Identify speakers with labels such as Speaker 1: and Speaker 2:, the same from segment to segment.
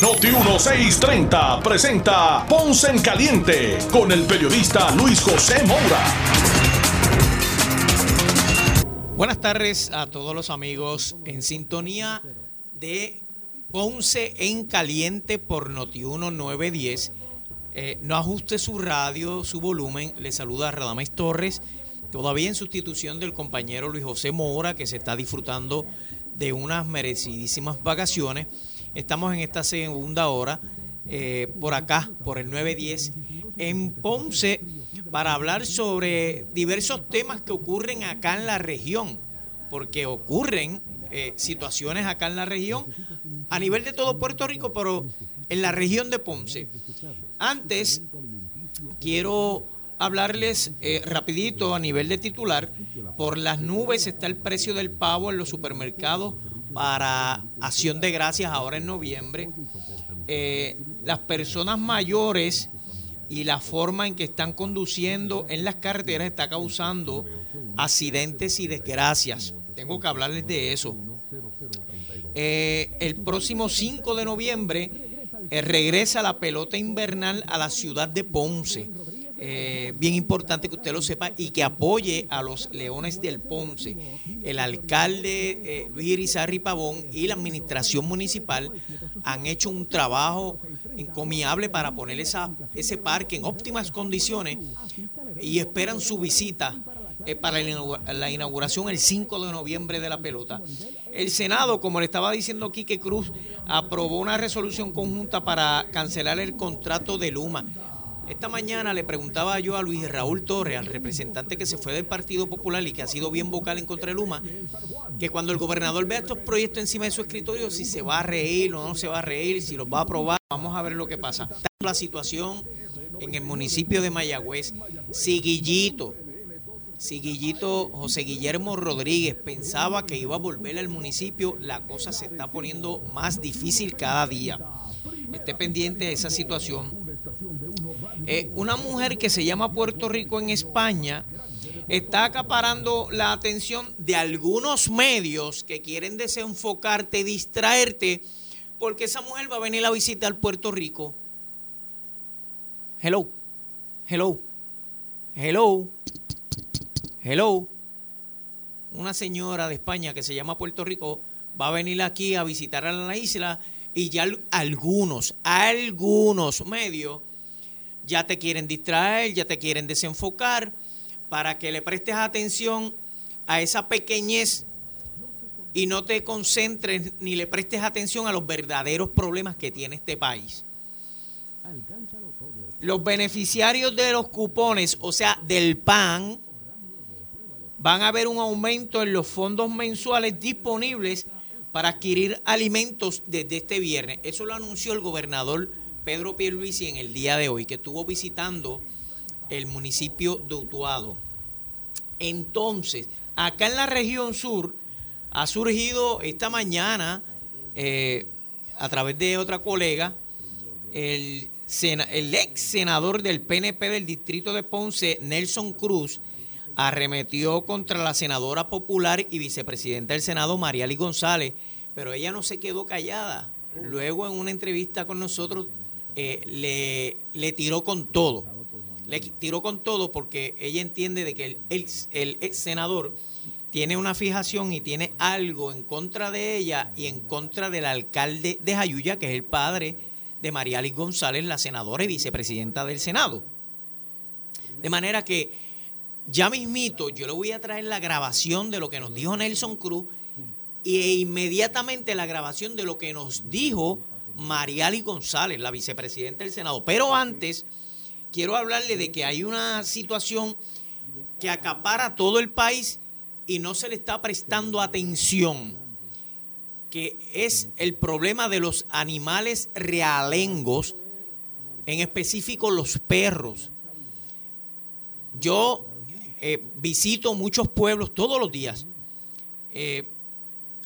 Speaker 1: Noti 1630 presenta Ponce en Caliente con el periodista Luis José Moura.
Speaker 2: Buenas tardes a todos los amigos en sintonía de Ponce en Caliente por Noti 910. Eh, no ajuste su radio, su volumen. Le saluda Radames Torres, todavía en sustitución del compañero Luis José Mora, que se está disfrutando de unas merecidísimas vacaciones. Estamos en esta segunda hora, eh, por acá, por el 910, en Ponce, para hablar sobre diversos temas que ocurren acá en la región, porque ocurren eh, situaciones acá en la región, a nivel de todo Puerto Rico, pero en la región de Ponce. Antes, quiero hablarles eh, rapidito a nivel de titular, por las nubes está el precio del pavo en los supermercados para acción de gracias ahora en noviembre. Eh, las personas mayores y la forma en que están conduciendo en las carreteras está causando accidentes y desgracias. Tengo que hablarles de eso. Eh, el próximo 5 de noviembre eh, regresa la pelota invernal a la ciudad de Ponce. Eh, bien importante que usted lo sepa y que apoye a los Leones del Ponce. El alcalde Luis Irizarri Pavón y la administración municipal han hecho un trabajo encomiable para poner ese parque en óptimas condiciones y esperan su visita para la inauguración el 5 de noviembre de la pelota. El Senado, como le estaba diciendo Quique Cruz, aprobó una resolución conjunta para cancelar el contrato de Luma. Esta mañana le preguntaba yo a Luis Raúl Torres, al representante que se fue del Partido Popular y que ha sido bien vocal en contra de Luma, que cuando el gobernador vea estos proyectos encima de su escritorio, si se va a reír o no se va a reír, si los va a aprobar, vamos a ver lo que pasa. La situación en el municipio de Mayagüez, Siguillito, si Guillito José Guillermo Rodríguez pensaba que iba a volver al municipio, la cosa se está poniendo más difícil cada día. Esté pendiente de esa situación. Eh, una mujer que se llama Puerto Rico en España está acaparando la atención de algunos medios que quieren desenfocarte, distraerte, porque esa mujer va a venir a visitar Puerto Rico. Hello, hello, hello. Hello, una señora de España que se llama Puerto Rico va a venir aquí a visitar a la isla y ya algunos, algunos medios ya te quieren distraer, ya te quieren desenfocar para que le prestes atención a esa pequeñez y no te concentres ni le prestes atención a los verdaderos problemas que tiene este país. Los beneficiarios de los cupones, o sea, del PAN, van a haber un aumento en los fondos mensuales disponibles para adquirir alimentos desde este viernes. Eso lo anunció el gobernador Pedro Pierluisi en el día de hoy, que estuvo visitando el municipio de Utuado. Entonces, acá en la región sur ha surgido esta mañana, eh, a través de otra colega, el, el ex senador del PNP del distrito de Ponce, Nelson Cruz, arremetió contra la senadora popular y vicepresidenta del Senado, Mariali González, pero ella no se quedó callada. Luego en una entrevista con nosotros eh, le, le, tiró con todo. Le tiró con todo porque ella entiende de que el, el, ex senador tiene una fijación y tiene algo en contra de ella y en contra del alcalde de Jayuya, que es el padre de Mariali González, la senadora y vicepresidenta del Senado. De manera que ya mismito, yo le voy a traer la grabación de lo que nos dijo Nelson Cruz e inmediatamente la grabación de lo que nos dijo Mariali González, la vicepresidenta del Senado. Pero antes, quiero hablarle de que hay una situación que acapara todo el país y no se le está prestando atención, que es el problema de los animales realengos, en específico los perros yo eh, visito muchos pueblos todos los días, eh,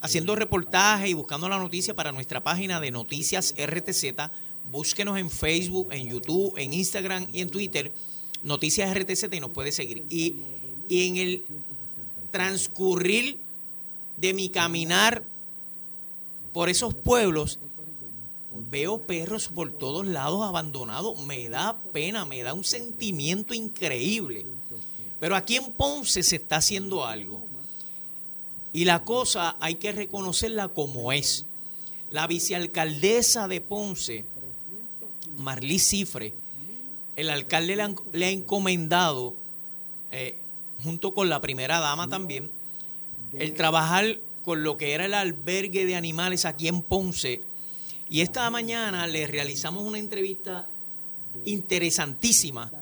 Speaker 2: haciendo reportajes y buscando la noticia para nuestra página de Noticias RTZ. Búsquenos en Facebook, en YouTube, en Instagram y en Twitter, Noticias RTZ y nos puede seguir. Y, y en el transcurrir de mi caminar por esos pueblos, veo perros por todos lados abandonados. Me da pena, me da un sentimiento increíble. Pero aquí en Ponce se está haciendo algo. Y la cosa hay que reconocerla como es. La vicealcaldesa de Ponce, Marlí Cifre, el alcalde le ha, encomendado, eh, junto con la primera dama también, el trabajar con lo que era el albergue de animales aquí en Ponce. Y esta mañana le realizamos una entrevista interesantísima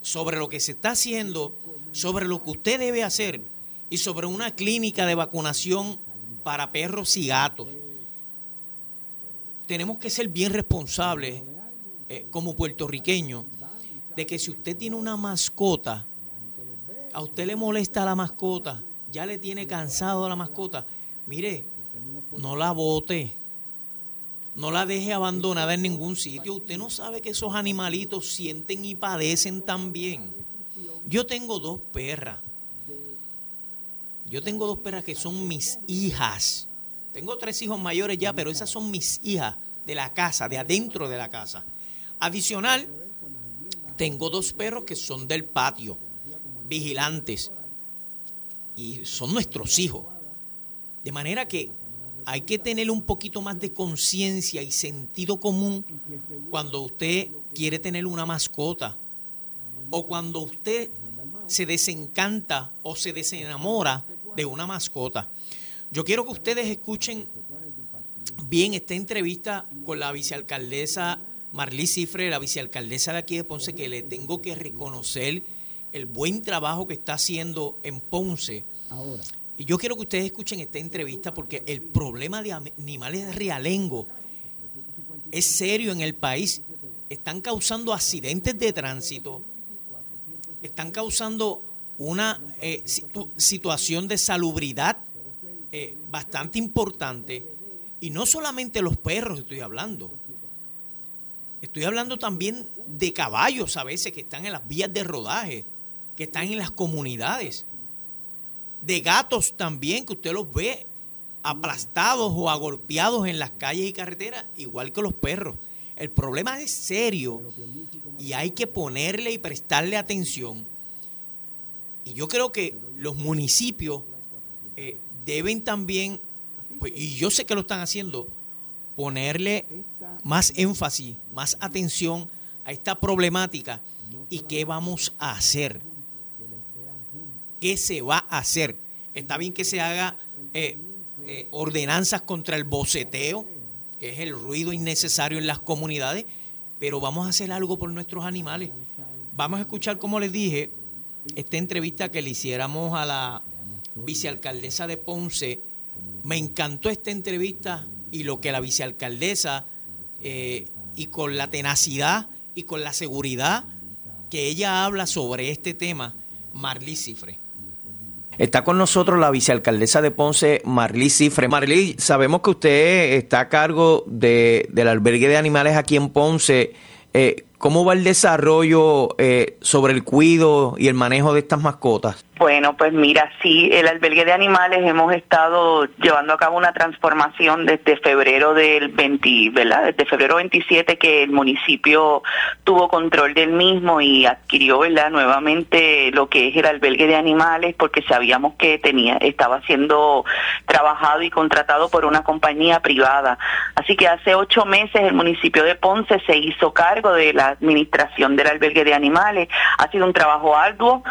Speaker 2: sobre lo que se está haciendo, sobre lo que usted debe hacer y sobre una clínica de vacunación para perros y gatos. Tenemos que ser bien responsables eh, como puertorriqueños de que si usted tiene una mascota, a usted le molesta la mascota, ya le tiene cansado la mascota, mire, no la bote. No la deje abandonada en ningún sitio. Usted no sabe que esos animalitos sienten y padecen también. Yo tengo dos perras. Yo tengo dos perras que son mis hijas. Tengo tres hijos mayores ya, pero esas son mis hijas de la casa, de adentro de la casa. Adicional, tengo dos perros que son del patio, vigilantes y son nuestros hijos. De manera que hay que tener un poquito más de conciencia y sentido común cuando usted quiere tener una mascota o cuando usted se desencanta o se desenamora de una mascota. Yo quiero que ustedes escuchen bien esta entrevista con la vicealcaldesa Marlí Cifre, la vicealcaldesa de aquí de Ponce, que le tengo que reconocer el buen trabajo que está haciendo en Ponce. Y yo quiero que ustedes escuchen esta entrevista porque el problema de animales realengo es serio en el país. Están causando accidentes de tránsito, están causando una eh, situación de salubridad eh, bastante importante. Y no solamente los perros estoy hablando. Estoy hablando también de caballos a veces que están en las vías de rodaje que están en las comunidades. De gatos también, que usted los ve aplastados o agolpeados en las calles y carreteras, igual que los perros. El problema es serio y hay que ponerle y prestarle atención. Y yo creo que los municipios eh, deben también, pues, y yo sé que lo están haciendo, ponerle más énfasis, más atención a esta problemática y qué vamos a hacer qué se va a hacer. Está bien que se haga eh, eh, ordenanzas contra el boceteo, que es el ruido innecesario en las comunidades, pero vamos a hacer algo por nuestros animales. Vamos a escuchar, como les dije, esta entrevista que le hiciéramos a la vicealcaldesa de Ponce. Me encantó esta entrevista y lo que la vicealcaldesa, eh, y con la tenacidad y con la seguridad que ella habla sobre este tema, Marlí Cifre. Está con nosotros la vicealcaldesa de Ponce, Marlí Cifre. Marlí, sabemos que usted está a cargo de, del albergue de animales aquí en Ponce. Eh, ¿Cómo va el desarrollo eh, sobre el cuido y el manejo de estas mascotas?
Speaker 3: Bueno, pues mira, sí, el albergue de animales hemos estado llevando a cabo una transformación desde febrero del 20, ¿verdad? Desde febrero 27 que el municipio tuvo control del mismo y adquirió, ¿verdad? Nuevamente lo que es el albergue de animales porque sabíamos que tenía estaba siendo trabajado y contratado por una compañía privada. Así que hace ocho meses el municipio de Ponce se hizo cargo de la administración del albergue de animales. Ha sido un trabajo arduo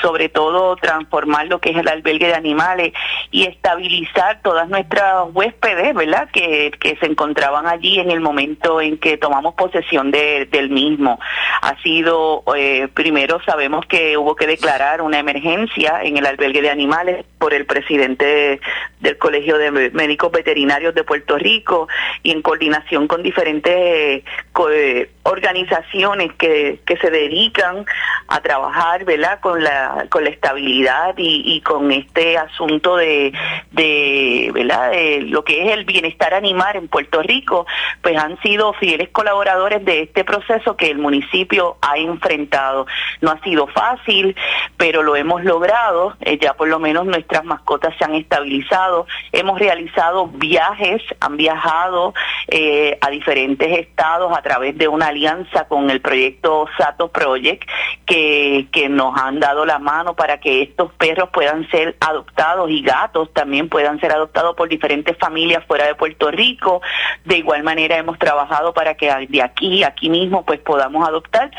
Speaker 3: sobre todo transformar lo que es el albergue de animales y estabilizar todas nuestras huéspedes, ¿verdad? Que, que se encontraban allí en el momento en que tomamos posesión de, del mismo. Ha sido, eh, primero sabemos que hubo que declarar una emergencia en el albergue de animales por el presidente del Colegio de Médicos Veterinarios de Puerto Rico y en coordinación con diferentes eh, organizaciones que, que se dedican a trabajar ¿verdad? Con, la, con la estabilidad y, con este asunto de, de, de lo que es el bienestar animal en Puerto Rico, pues han sido fieles colaboradores de este proceso que el municipio ha enfrentado. No ha sido fácil, pero lo hemos logrado, eh, ya por lo menos nuestras mascotas se han estabilizado, hemos realizado viajes, han viajado eh, a diferentes estados a través de una alianza con el proyecto Sato Project, que, que nos han dado la mano para que estos perros puedan ser adoptados y gatos también puedan ser adoptados por diferentes familias fuera de Puerto Rico. De igual manera hemos trabajado para que de aquí, aquí mismo, pues podamos adoptar.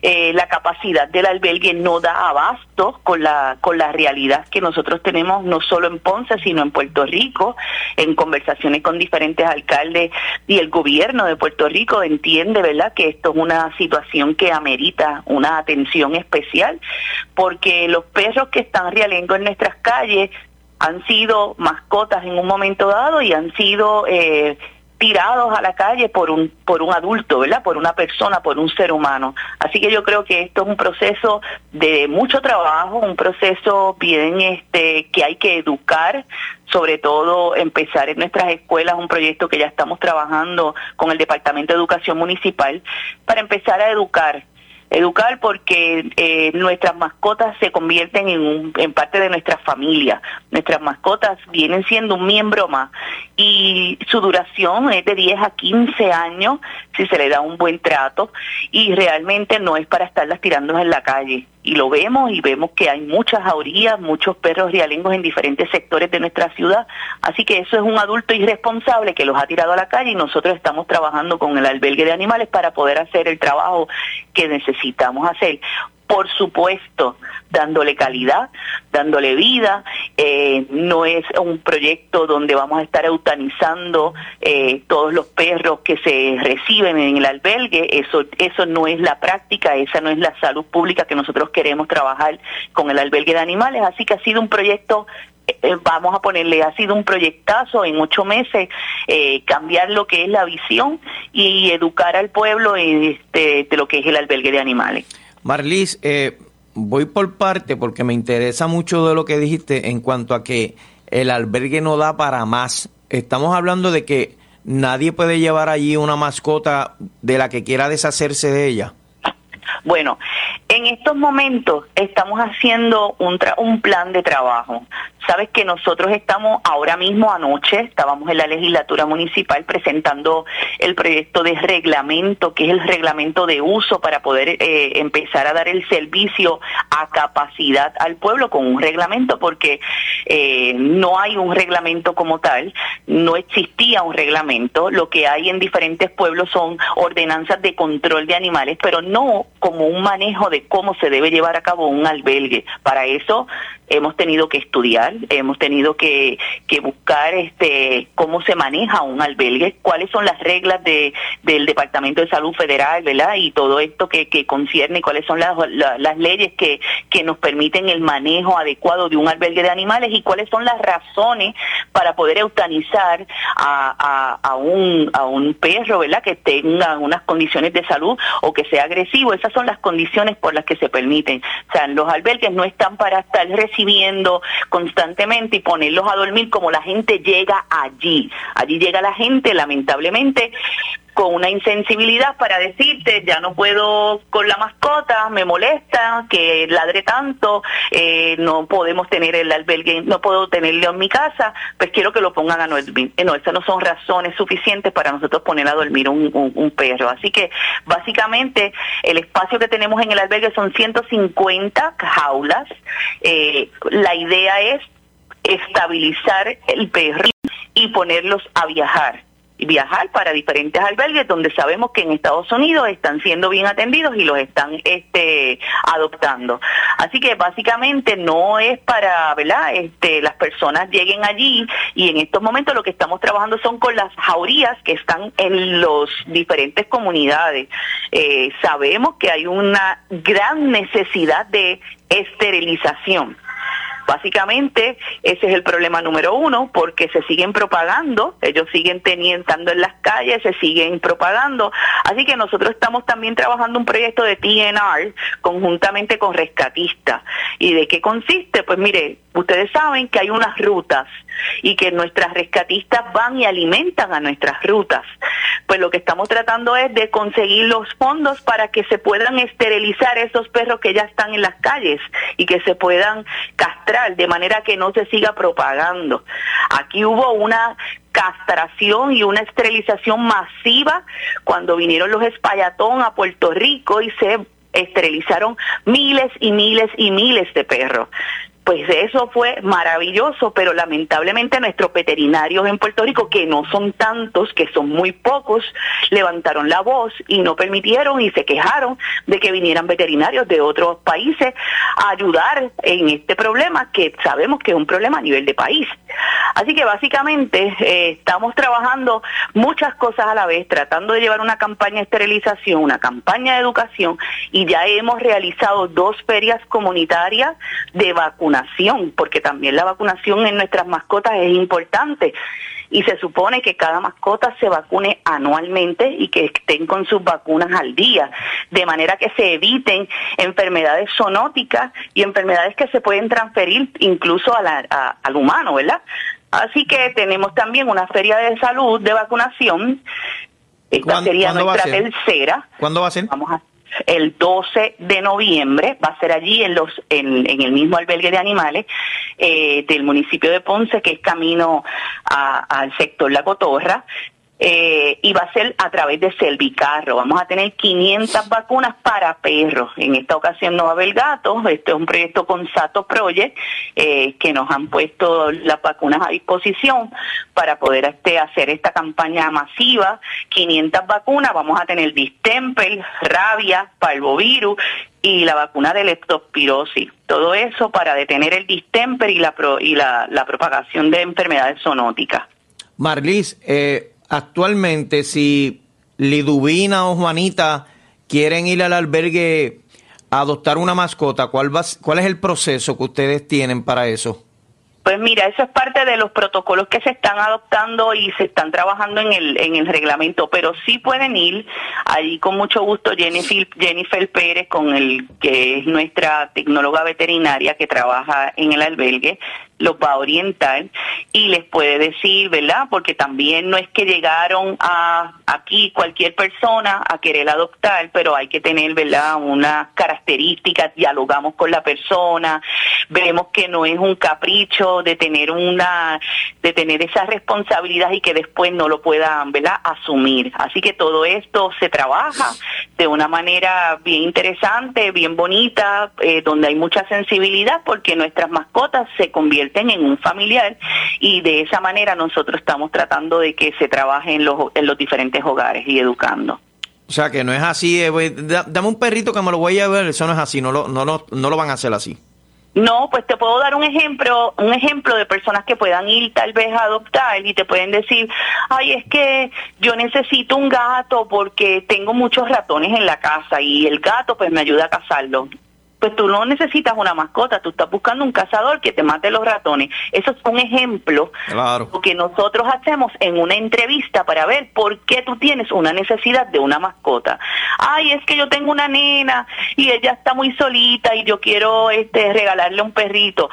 Speaker 3: Eh, la capacidad del albergue no da abasto con la, con la realidad que nosotros tenemos no solo en Ponce, sino en Puerto Rico, en conversaciones con diferentes alcaldes y el gobierno de Puerto Rico entiende, ¿verdad?, que esto es una situación que amerita una atención especial, porque los perros que están realengo en nuestras calles han sido mascotas en un momento dado y han sido eh, tirados a la calle por un por un adulto, ¿verdad? Por una persona, por un ser humano. Así que yo creo que esto es un proceso de mucho trabajo, un proceso bien este que hay que educar, sobre todo empezar en nuestras escuelas un proyecto que ya estamos trabajando con el Departamento de Educación Municipal para empezar a educar educar porque eh, nuestras mascotas se convierten en, un, en parte de nuestra familia. Nuestras mascotas vienen siendo un miembro más y su duración es de 10 a 15 años si se le da un buen trato y realmente no es para estarlas tirando en la calle. Y lo vemos y vemos que hay muchas jaurías, muchos perros rialengos en diferentes sectores de nuestra ciudad. Así que eso es un adulto irresponsable que los ha tirado a la calle y nosotros estamos trabajando con el albergue de animales para poder hacer el trabajo que necesitamos hacer por supuesto, dándole calidad, dándole vida. Eh, no es un proyecto donde vamos a estar eutanizando eh, todos los perros que se reciben en el albergue. Eso, eso no es la práctica, esa no es la salud pública que nosotros queremos trabajar con el albergue de animales. Así que ha sido un proyecto eh, vamos a ponerle, ha sido un proyectazo en ocho meses, cambiar lo que es la visión y educar al pueblo este, de lo que es el albergue de animales.
Speaker 4: Marlis, eh, voy por parte porque me interesa mucho de lo que dijiste en cuanto a que el albergue no da para más. Estamos hablando de que nadie puede llevar allí una mascota de la que quiera deshacerse de ella.
Speaker 3: Bueno, en estos momentos estamos haciendo un, plan de trabajo. Sabes que nosotros estamos ahora mismo anoche, estábamos en la legislatura municipal presentando el proyecto de reglamento, que es el reglamento de uso para poder eh, empezar a dar el servicio a capacidad al pueblo con un reglamento, porque eh, no hay un reglamento como tal, no existía un reglamento, lo que hay en diferentes pueblos son ordenanzas de control de animales, pero no como un manejo de cómo se debe llevar a cabo un albergue. Para eso hemos tenido que estudiar, hemos tenido que, buscar este cómo se maneja un albergue, cuáles son las reglas de, del Departamento de Salud Federal, ¿verdad? Y todo esto que, que concierne, cuáles son las, leyes que, nos permiten el manejo adecuado de un albergue de animales y cuáles son las razones para poder eutanizar a un perro, ¿verdad? Que tenga unas condiciones de salud o que sea agresivo. Esas son las condiciones por las que se permiten. O sea, los albergues no están para estar recibiendo constantemente y ponerlos a dormir como la gente llega allí. Allí llega la gente, lamentablemente, con una insensibilidad para decirte, ya no puedo con la mascota, me molesta que ladre tanto, eh, no podemos tener el albergue, no puedo tenerlo en mi casa, pues quiero que lo pongan a dormir. Eh, no, esas no son razones suficientes para nosotros poner a dormir un, un, perro. Así que básicamente el espacio que tenemos en el albergue son 150 jaulas. Eh, la idea es estabilizar el perro y ponerlos a viajar viajar para diferentes albergues donde sabemos que en Estados Unidos están siendo bien atendidos y los están este adoptando. Así que básicamente no es para, ¿verdad? Este las personas lleguen allí y en estos momentos lo que estamos trabajando son con las jaurías que están en los diferentes comunidades. Eh, sabemos que hay una gran necesidad de esterilización Básicamente, ese es el problema número uno, porque se siguen propagando, ellos siguen teniendo, en las calles, se siguen propagando. Así que nosotros estamos también trabajando un proyecto de TNR conjuntamente con rescatistas. ¿Y de qué consiste? Pues mire, ustedes saben que hay unas rutas y que nuestras rescatistas van y alimentan a nuestras rutas. Pues lo que estamos tratando es de conseguir los fondos para que se puedan esterilizar esos perros que ya están en las calles y que se puedan castrar de manera que no se siga propagando. Aquí hubo una castración y una esterilización masiva cuando vinieron los espayatón a Puerto Rico y se esterilizaron miles y miles y miles de perros pues eso fue maravilloso, pero lamentablemente nuestros veterinarios en Puerto Rico, que no son tantos, que son muy pocos, levantaron la voz y no permitieron y se quejaron de que vinieran veterinarios de otros países a ayudar en este problema, que sabemos que es un problema a nivel de país. Así que básicamente eh, estamos trabajando muchas cosas a la vez, tratando de llevar una campaña de esterilización, una campaña de educación, y ya hemos realizado dos ferias comunitarias de vacunación porque también la vacunación en nuestras mascotas es importante y se supone que cada mascota se vacune anualmente y que estén con sus vacunas al día, de manera que se eviten enfermedades zoonóticas y enfermedades que se pueden transferir incluso al humano, ¿verdad? Así que tenemos también una feria de salud de vacunación. Esta sería nuestra tercera.
Speaker 4: ¿Cuándo va a ser?
Speaker 3: Vamos a el 12 de noviembre, va a ser allí en, los, en, el mismo albergue de animales eh, del municipio de Ponce, que es camino al sector La Cotorra eh, y va a ser a través de Selvicarro. Vamos a tener 500 vacunas para perros. En esta ocasión no va a haber gatos. Este es un proyecto con Sato Project eh, que nos han puesto las vacunas a disposición para poder este, hacer esta campaña masiva. 500 vacunas. Vamos a tener distemper, rabia, parvovirus y la vacuna de leptospirosis. Todo eso para detener el distemper y la, y la, la propagación de enfermedades zoonóticas.
Speaker 4: Marlis, eh, actualmente si Liduvina o Juanita quieren ir al albergue a adoptar una mascota, ¿cuál, va, ¿cuál es el proceso que ustedes tienen para eso?
Speaker 3: Pues mira, eso es parte de los protocolos que se están adoptando y se están trabajando en el, en el reglamento, pero sí pueden ir allí con mucho gusto Jennifer, Jennifer Pérez, con el que es nuestra tecnóloga veterinaria que trabaja en el albergue, los va a orientar y les puede decir, ¿verdad? Porque también no es que llegaron a aquí cualquier persona a querer adoptar, pero hay que tener, ¿verdad? Unas características, dialogamos con la persona, vemos que no es un capricho de tener una, de tener esa responsabilidad y que después no lo puedan, ¿verdad? Asumir. Así que todo esto se trabaja de una manera bien interesante, bien bonita, eh, donde hay mucha sensibilidad porque nuestras mascotas se convierten en un familiar y de esa manera nosotros estamos tratando de que se trabaje en los, en los diferentes hogares y educando.
Speaker 4: O sea que no es así, eh, dame un perrito que me lo voy a ver, eso no es así, no lo, no, no, no lo van a hacer así.
Speaker 3: No, pues te puedo dar un ejemplo, un ejemplo de personas que puedan ir tal vez a adoptar y te pueden decir, ay, es que yo necesito un gato porque tengo muchos ratones en la casa y el gato pues me ayuda a cazarlo pues tú no necesitas una mascota, tú estás buscando un cazador que te mate los ratones. Eso es un ejemplo
Speaker 4: claro.
Speaker 3: que nosotros hacemos en una entrevista para ver por qué tú tienes una necesidad de una mascota. Ay, es que yo tengo una nena y ella está muy solita y yo quiero este regalarle un perrito.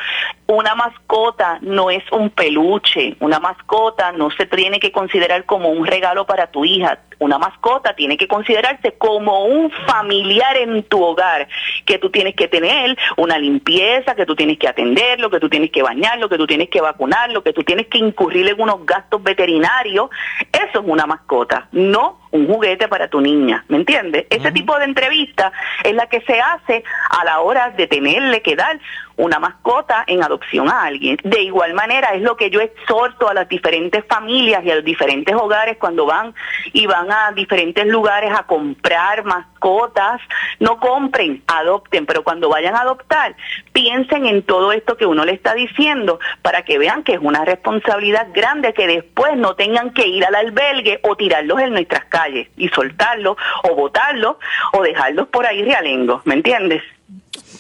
Speaker 3: Una mascota no es un peluche, una mascota no se tiene que considerar como un regalo para tu hija una mascota tiene que considerarse como un familiar en tu hogar, que tú tienes que tener una limpieza, que tú tienes que atenderlo, que tú tienes que bañarlo, que tú tienes que vacunarlo, que tú tienes que incurrir en unos gastos veterinarios. Eso es una mascota, no un juguete para tu niña, ¿me entiendes? Ese tipo de entrevista es la que se hace a la hora de tenerle que dar una mascota en adopción a alguien. De igual manera es lo que yo exhorto a las diferentes familias y a los diferentes hogares cuando van y van a diferentes lugares a comprar mascotas, no compren, adopten, pero cuando vayan a adoptar, piensen en todo esto que uno le está diciendo para que vean que es una responsabilidad grande que después no tengan que ir al albergue o tirarlos en nuestras casas y soltarlo o botarlo o dejarlos por ahí realengo, ¿me entiendes?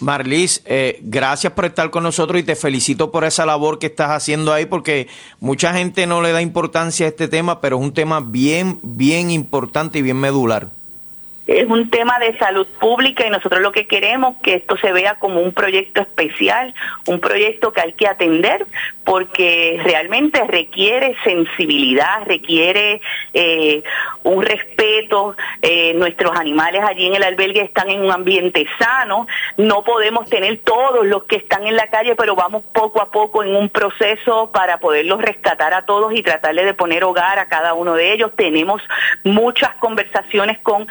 Speaker 4: Marlis, eh, gracias por estar con nosotros y te felicito por esa labor que estás haciendo ahí porque mucha gente no le da importancia a este tema, pero es un tema bien, bien importante y bien medular
Speaker 3: es un tema de salud pública y nosotros lo que queremos que esto se vea como un proyecto especial, un proyecto que hay que atender porque realmente requiere sensibilidad, requiere eh, un respeto. Eh, nuestros animales allí en el albergue están en un ambiente sano, no podemos tener todos los que están en la calle, pero vamos poco a poco en un proceso para poderlos rescatar a todos y tratarle de poner hogar a cada uno de ellos. Tenemos muchas conversaciones con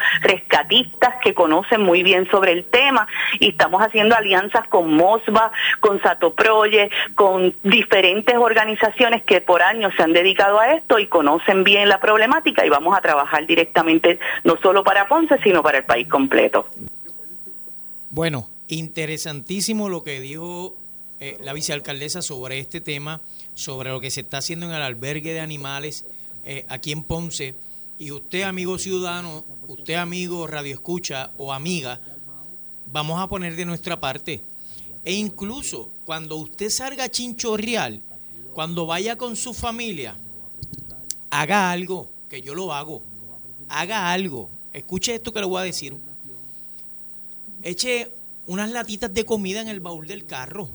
Speaker 3: rescatistas que conocen muy bien sobre el tema y estamos haciendo alianzas con MOSBA, con Satoproye, con diferentes organizaciones que por años se han dedicado a esto y conocen bien la problemática y vamos a trabajar directamente no solo para Ponce, sino para el país completo.
Speaker 2: Bueno, interesantísimo lo que dijo eh, la vicealcaldesa sobre este tema, sobre lo que se está haciendo en el albergue de animales eh, aquí en Ponce. Y usted, amigo ciudadano, usted, amigo radio escucha o amiga, vamos a poner de nuestra parte. E incluso cuando usted salga a chinchorreal, cuando vaya con su familia, haga algo, que yo lo hago. Haga algo. Escuche esto que le voy a decir. Eche unas latitas de comida en el baúl del carro.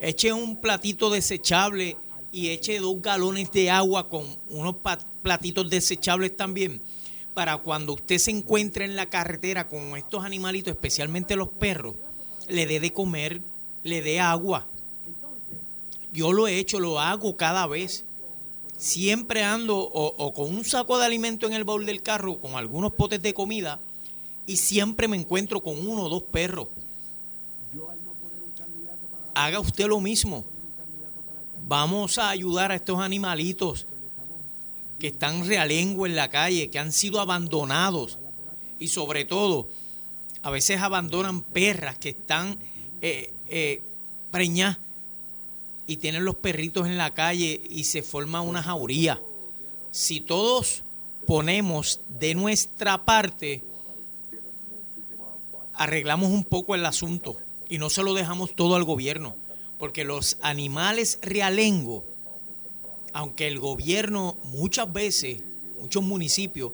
Speaker 2: Eche un platito desechable y eche dos galones de agua con unos platitos desechables también para cuando usted se encuentre en la carretera con estos animalitos, especialmente los perros, le dé de comer, le dé agua. Yo lo he hecho, lo hago cada vez. Siempre ando o, con un saco de alimento en el baúl del carro, con algunos potes de comida, y siempre me encuentro con uno o dos perros. Haga usted lo mismo. Vamos a ayudar a estos animalitos que están realengo en la calle, que han sido abandonados y sobre todo a veces abandonan perras que están eh, eh, preñadas y tienen los perritos en la calle y se forma una jauría. Si todos ponemos de nuestra parte, arreglamos un poco el asunto y no se lo dejamos todo al gobierno, porque los animales realengo aunque el gobierno muchas veces, muchos municipios,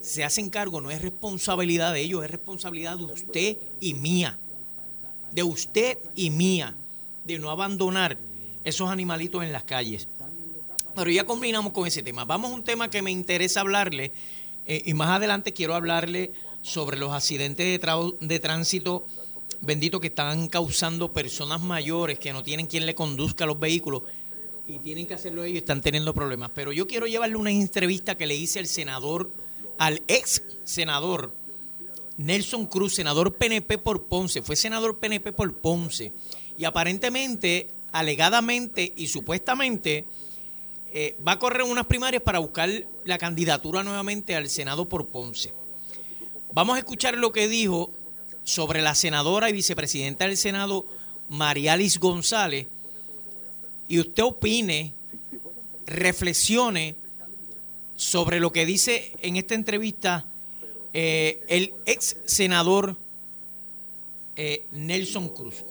Speaker 2: se hacen cargo, no es responsabilidad de ellos, es responsabilidad de usted y mía. De usted y mía, de no abandonar esos animalitos en las calles. Pero ya combinamos con ese tema. Vamos a un tema que me interesa hablarle eh, y más adelante quiero hablarle sobre los accidentes de, de tránsito, bendito, que están causando personas mayores que no tienen quien le conduzca los vehículos y tienen que hacerlo ellos, están teniendo problemas. Pero yo quiero llevarle una entrevista que le hice al senador, al ex senador Nelson Cruz, senador PNP por Ponce, fue senador PNP por Ponce. Y aparentemente, alegadamente y supuestamente, eh, va a correr unas primarias para buscar la candidatura nuevamente al Senado por Ponce. Vamos a escuchar lo que dijo sobre la senadora y vicepresidenta del Senado, Marialis González, y usted opine, reflexione sobre lo que dice en esta entrevista eh, el ex senador eh, Nelson Cruz.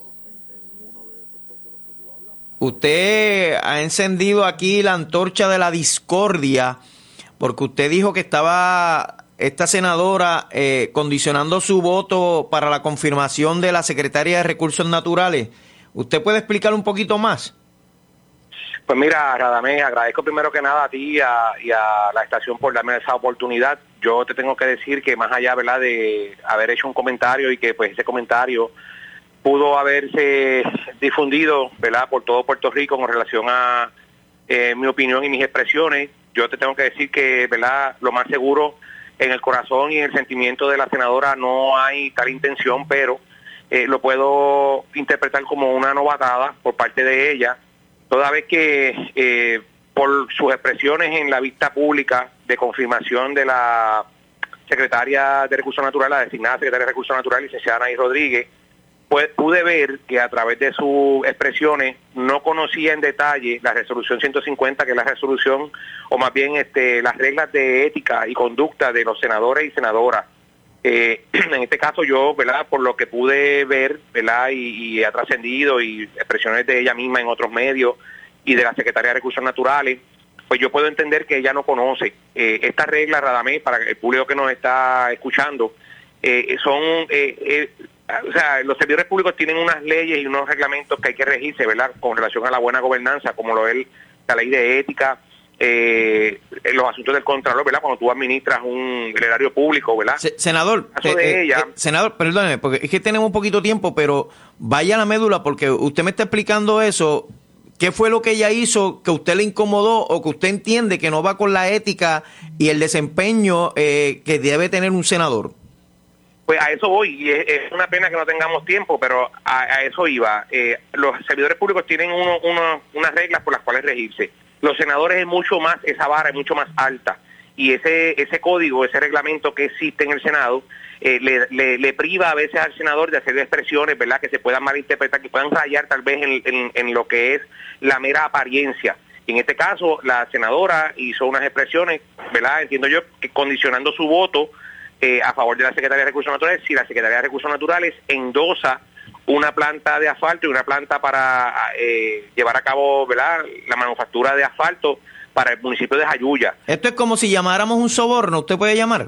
Speaker 4: Usted ha encendido aquí la antorcha de la discordia porque usted dijo que estaba esta senadora eh, condicionando su voto para la confirmación de la secretaria de Recursos Naturales. ¿Usted puede explicar un poquito más?
Speaker 5: Pues mira, Radamés, agradezco primero que nada a ti y a, la estación por darme esa oportunidad. Yo te tengo que decir que más allá, de haber hecho un comentario y que pues ese comentario pudo haberse difundido, ¿verdad?, por todo Puerto Rico con relación a eh, mi opinión y mis expresiones, yo te tengo que decir que, ¿verdad?, lo más seguro en el corazón y en el sentimiento de la senadora no hay tal intención, pero eh, lo puedo interpretar como una novatada por parte de ella toda vez que eh, por sus expresiones en la vista pública de confirmación de la secretaria de Recursos Naturales, la designada secretaria de Recursos Naturales, licenciada Anaí Rodríguez, pues pude ver que a través de sus expresiones no conocía en detalle la resolución 150, que es la resolución, o más bien este, las reglas de ética y conducta de los senadores y senadoras. Eh, en este caso yo, ¿verdad? Por lo que pude ver, ¿verdad? Y, ha trascendido y expresiones de ella misma en otros medios y de la Secretaría de Recursos Naturales, pues yo puedo entender que ella no conoce. Eh, estas reglas, Radamés, para el público que nos está escuchando, eh, son, eh, o sea, los servidores públicos tienen unas leyes y unos reglamentos que hay que regirse, ¿verdad? Con relación a la buena gobernanza, como lo es la ley de ética, eh, los asuntos del contralor, ¿verdad? Cuando tú administras un el erario público, ¿verdad?
Speaker 4: Se- senador, eh,
Speaker 5: de
Speaker 4: eh,
Speaker 5: ella-
Speaker 4: eh, senador, perdóneme, porque es que tenemos un poquito tiempo, pero vaya a la médula porque usted me está explicando eso. ¿Qué fue lo que ella hizo que usted le incomodó o que usted entiende que no va con la ética y el desempeño eh, que debe tener un senador?
Speaker 5: Pues a eso voy, y es, es una pena que no tengamos tiempo, pero a, a eso iba. Eh, los servidores públicos tienen uno, uno- unas reglas por las cuales regirse. Los senadores es mucho más, esa vara es mucho más alta. Y ese, ese código, ese reglamento que existe en el Senado, eh, le, le- priva a veces al senador de hacer expresiones, ¿verdad?, que se puedan malinterpretar, que puedan rayar tal vez en, en- en lo que es la mera apariencia. Y en este caso, la senadora hizo unas expresiones, ¿verdad?, entiendo yo, que condicionando su voto eh, a favor de la Secretaría de Recursos Naturales, si la Secretaría de Recursos Naturales endosa una planta de asfalto y una planta para eh, llevar a cabo ¿verdad? la manufactura de asfalto para el municipio de Jayuya.
Speaker 4: Esto es como si llamáramos un soborno, ¿usted puede llamar?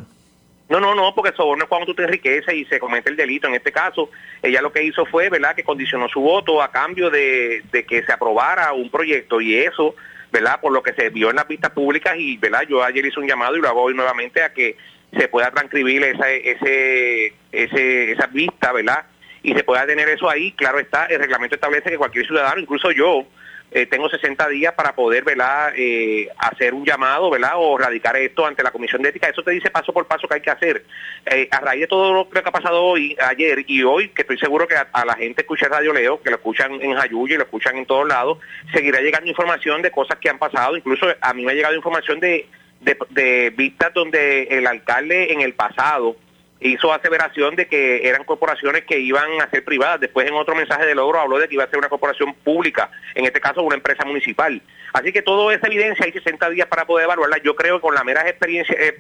Speaker 5: No, no, no, porque el soborno es cuando tú te enriqueces y se comete el delito. En este caso, ella lo que hizo fue, ¿verdad?, que condicionó su voto a cambio de, de que se aprobara un proyecto y eso, ¿verdad?, por lo que se vio en las vistas públicas y, ¿verdad?, yo ayer hice un llamado y lo hago hoy nuevamente a que se pueda transcribir esa, ese, ese, esa vista, ¿verdad?, y se pueda tener eso ahí. Claro está, el reglamento establece que cualquier ciudadano, incluso yo, eh, tengo 60 días para poder, ¿verdad?, eh, hacer un llamado, ¿verdad?, o radicar esto ante la Comisión de Ética. Eso te dice paso por paso que hay que hacer. Eh, a raíz de todo lo que ha pasado hoy, ayer y hoy, que estoy seguro que a, la gente escucha Radio Leo, que lo escuchan en Jayuya y lo escuchan en todos lados, seguirá llegando información de cosas que han pasado. Incluso a mí me ha llegado información de vistas donde el alcalde en el pasado hizo aseveración de que eran corporaciones que iban a ser privadas. Después en otro mensaje de logro habló de que iba a ser una corporación pública, en este caso una empresa municipal. Así que toda esa evidencia hay 60 días para poder evaluarla. Yo creo que con las meras eh,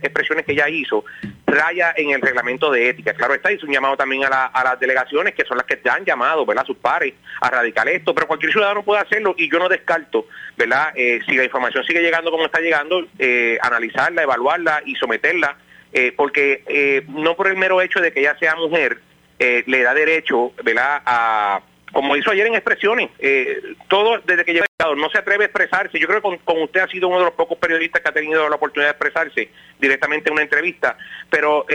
Speaker 5: expresiones que ella hizo, raya en el reglamento de ética. Claro está, hizo un llamado también a, la- a las delegaciones, que son las que te han llamado, ¿verdad? Sus pares, a radicar esto, pero cualquier ciudadano puede hacerlo y yo no descarto, ¿verdad? Eh, si la información sigue llegando como está llegando, eh, analizarla, evaluarla y someterla eh, porque eh, no por el mero hecho de que ella sea mujer, eh, le da derecho, ¿verdad?, a, como hizo ayer en expresiones, eh, todo desde que llega no se atreve a expresarse. Yo creo que con, usted ha sido uno de los pocos periodistas que ha tenido la oportunidad de expresarse directamente en una entrevista, pero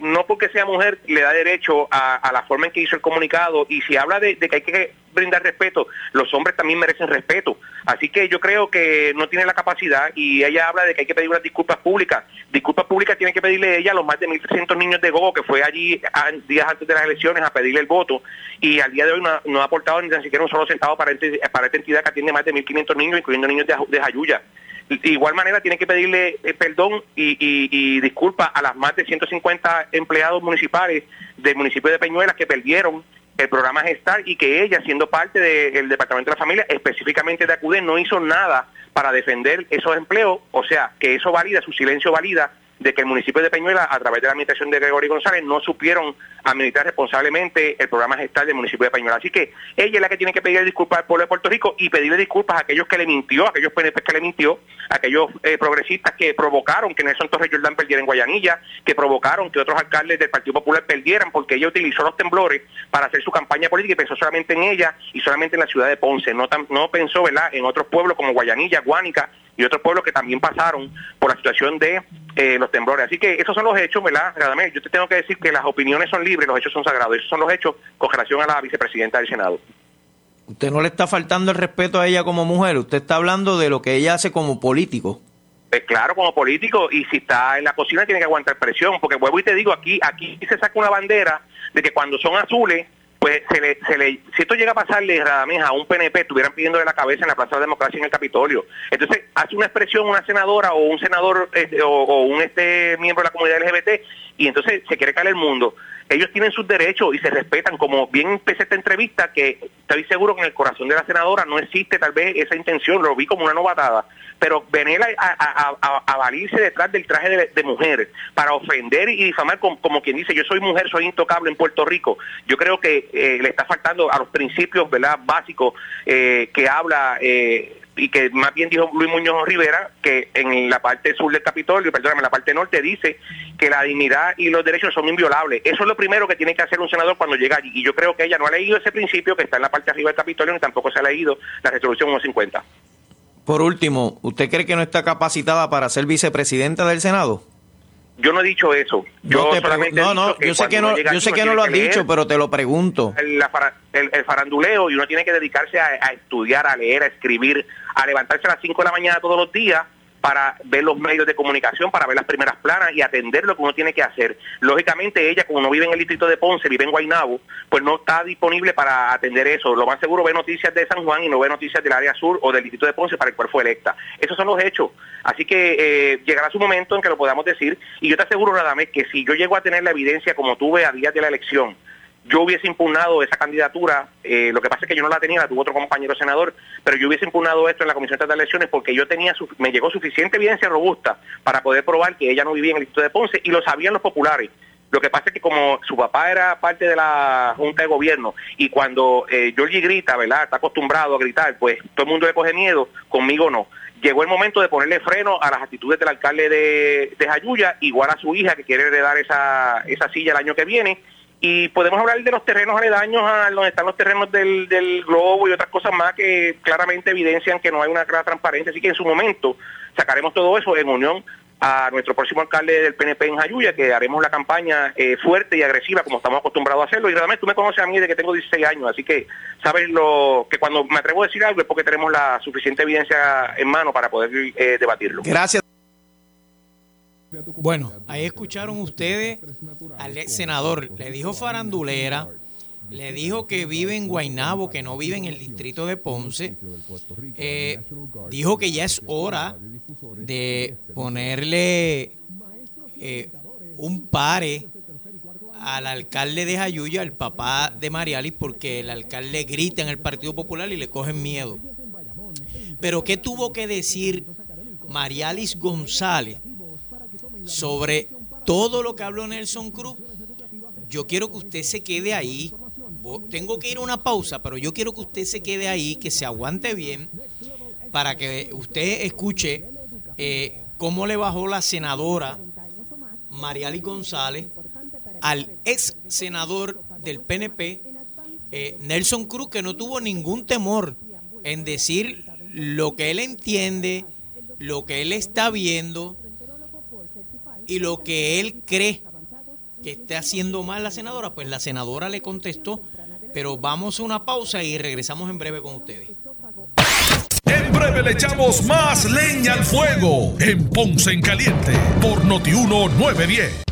Speaker 5: no porque sea mujer le da derecho a, a la forma en que hizo el comunicado y si habla de que hay que brindar respeto, los hombres también merecen respeto. Así que yo creo que no tiene la capacidad y ella habla de que hay que pedir unas disculpas públicas. Disculpas públicas tiene que pedirle ella a los más de 1.300 niños de Gogo que fue allí a- días antes de las elecciones a pedirle el voto y al día de hoy no, ha- aportado ni tan siquiera un solo centavo para, ente- para esta entidad que atiende más de 1.500 niños, incluyendo niños de, de Jayuya. De igual manera tiene que pedirle eh, perdón y, y, y disculpas a las más de 150 empleados municipales del municipio de Peñuelas que perdieron el programa Gestar y que ella, siendo parte del Departamento de la Familia, específicamente de ACUDE, no hizo nada para defender esos empleos, o sea, que eso valida, su silencio valida de que el municipio de Peñuela, a través de la administración de Gregorio González, no supieron administrar responsablemente el programa gestal del municipio de Peñuela. Así que ella es la que tiene que pedirle disculpas al pueblo de Puerto Rico y pedirle disculpas a aquellos que le mintió, a aquellos PNP que le mintió, a aquellos eh, progresistas que provocaron que Nelson Torres Jordán perdiera en Guayanilla, que provocaron que otros alcaldes del Partido Popular perdieran porque ella utilizó los temblores para hacer su campaña política y pensó solamente en ella y solamente en la ciudad de Ponce. No, tan- no pensó ¿verdad? en otros pueblos como Guayanilla, Guánica y otros pueblos que también pasaron por la situación de eh, los temblores. Así que esos son los hechos, ¿verdad? Yo te tengo que decir que las opiniones son libres, los hechos son sagrados. Esos son los hechos con relación a la vicepresidenta del Senado.
Speaker 4: Usted no le está faltando el respeto a ella como mujer, usted está hablando de lo que ella hace como político.
Speaker 5: Pues claro, como político, y si está en la cocina tiene que aguantar presión, porque vuelvo y te digo, aquí aquí se saca una bandera de que cuando son azules, pues se le, se le, si esto llega a pasarle Radamés a un PNP, estuvieran pidiéndole la cabeza en la Plaza de la Democracia en el Capitolio. Entonces, hace una expresión una senadora o un senador este, o, o un este miembro de la comunidad LGBT y entonces se quiere caer el mundo. Ellos tienen sus derechos y se respetan, como bien empecé esta entrevista, que estoy seguro que en el corazón de la senadora no existe tal vez esa intención, lo vi como una novatada, pero venir a, valirse detrás del traje de, mujer para ofender y difamar como, quien dice yo soy mujer, soy intocable en Puerto Rico, yo creo que eh, le está faltando a los principios verdad básicos eh, que habla eh, y que más bien dijo Luis Muñoz Rivera, que en la parte sur del Capitolio, perdóname, en la parte norte dice que la dignidad y los derechos son inviolables. Eso es lo primero que tiene que hacer un senador cuando llega allí. Y yo creo que ella no ha leído ese principio que está en la parte arriba del Capitolio ni tampoco se ha leído la resolución 150.
Speaker 4: Por último, ¿usted cree que no está capacitada para ser vicepresidenta del Senado?
Speaker 5: Yo no he dicho eso.
Speaker 4: Yo no, no, yo sé que no, yo sé que no lo has dicho, pero te lo pregunto.
Speaker 5: El, faranduleo y uno tiene que dedicarse a, a, estudiar, a leer, a escribir, a levantarse a las 5 de la mañana todos los días para ver los medios de comunicación, para ver las primeras planas y atender lo que uno tiene que hacer. Lógicamente ella, como no vive en el distrito de Ponce, vive en Guaynabo, pues no está disponible para atender eso. Lo más seguro ve noticias de San Juan y no ve noticias del área sur o del distrito de Ponce para el cual fue electa. Esos son los hechos. Así que eh, llegará su momento en que lo podamos decir y yo te aseguro, nada más que si yo llego a tener la evidencia como tuve a días de la elección, yo hubiese impugnado esa candidatura, eh, lo que pasa es que yo no la tenía, la tuvo otro compañero senador, pero yo hubiese impugnado esto en la Comisión de Elecciones porque yo tenía, me llegó suficiente evidencia robusta para poder probar que ella no vivía en el distrito de Ponce y lo sabían los populares. Lo que pasa es que como su papá era parte de la Junta de Gobierno y cuando eh, Georgie grita, ¿verdad? Está acostumbrado a gritar, pues todo el mundo le coge miedo, conmigo no. Llegó el momento de ponerle freno a las actitudes del alcalde de, de Jayuya, igual a su hija que quiere heredar esa, esa silla el año que viene, y podemos hablar de los terrenos aledaños a donde están los terrenos del, del globo y otras cosas más que claramente evidencian que no hay una clara transparencia. Así que en su momento sacaremos todo eso en unión a nuestro próximo alcalde del PNP en Jayuya, que haremos la campaña eh, fuerte y agresiva como estamos acostumbrados a hacerlo. Y realmente tú me conoces a mí de que tengo 16 años, así que sabes lo que cuando me atrevo a decir algo es porque tenemos la suficiente evidencia en mano para poder eh, debatirlo.
Speaker 4: Gracias.
Speaker 2: Bueno, ahí escucharon ustedes al senador. Le dijo farandulera, le dijo que vive en Guainabo, que no vive en el distrito de Ponce. Eh, dijo que ya es hora de ponerle eh, un pare al alcalde de Jayuya, al papá de Marialis, porque el alcalde grita en el Partido Popular y le cogen miedo. Pero ¿qué tuvo que decir Marialis González? Sobre todo lo que habló Nelson Cruz, yo quiero que usted se quede ahí. Tengo que ir a una pausa, pero yo quiero que usted se quede ahí, que se aguante bien, para que usted escuche eh, cómo le bajó la senadora Mariali González al ex senador del PNP, eh, Nelson Cruz, que no tuvo ningún temor en decir lo que él entiende, lo que él está viendo, y lo que él cree que esté haciendo mal la senadora, pues la senadora le contestó, pero vamos a una pausa y regresamos en breve con ustedes.
Speaker 1: En breve le echamos más leña al fuego en Ponce en Caliente por Notiuno 910.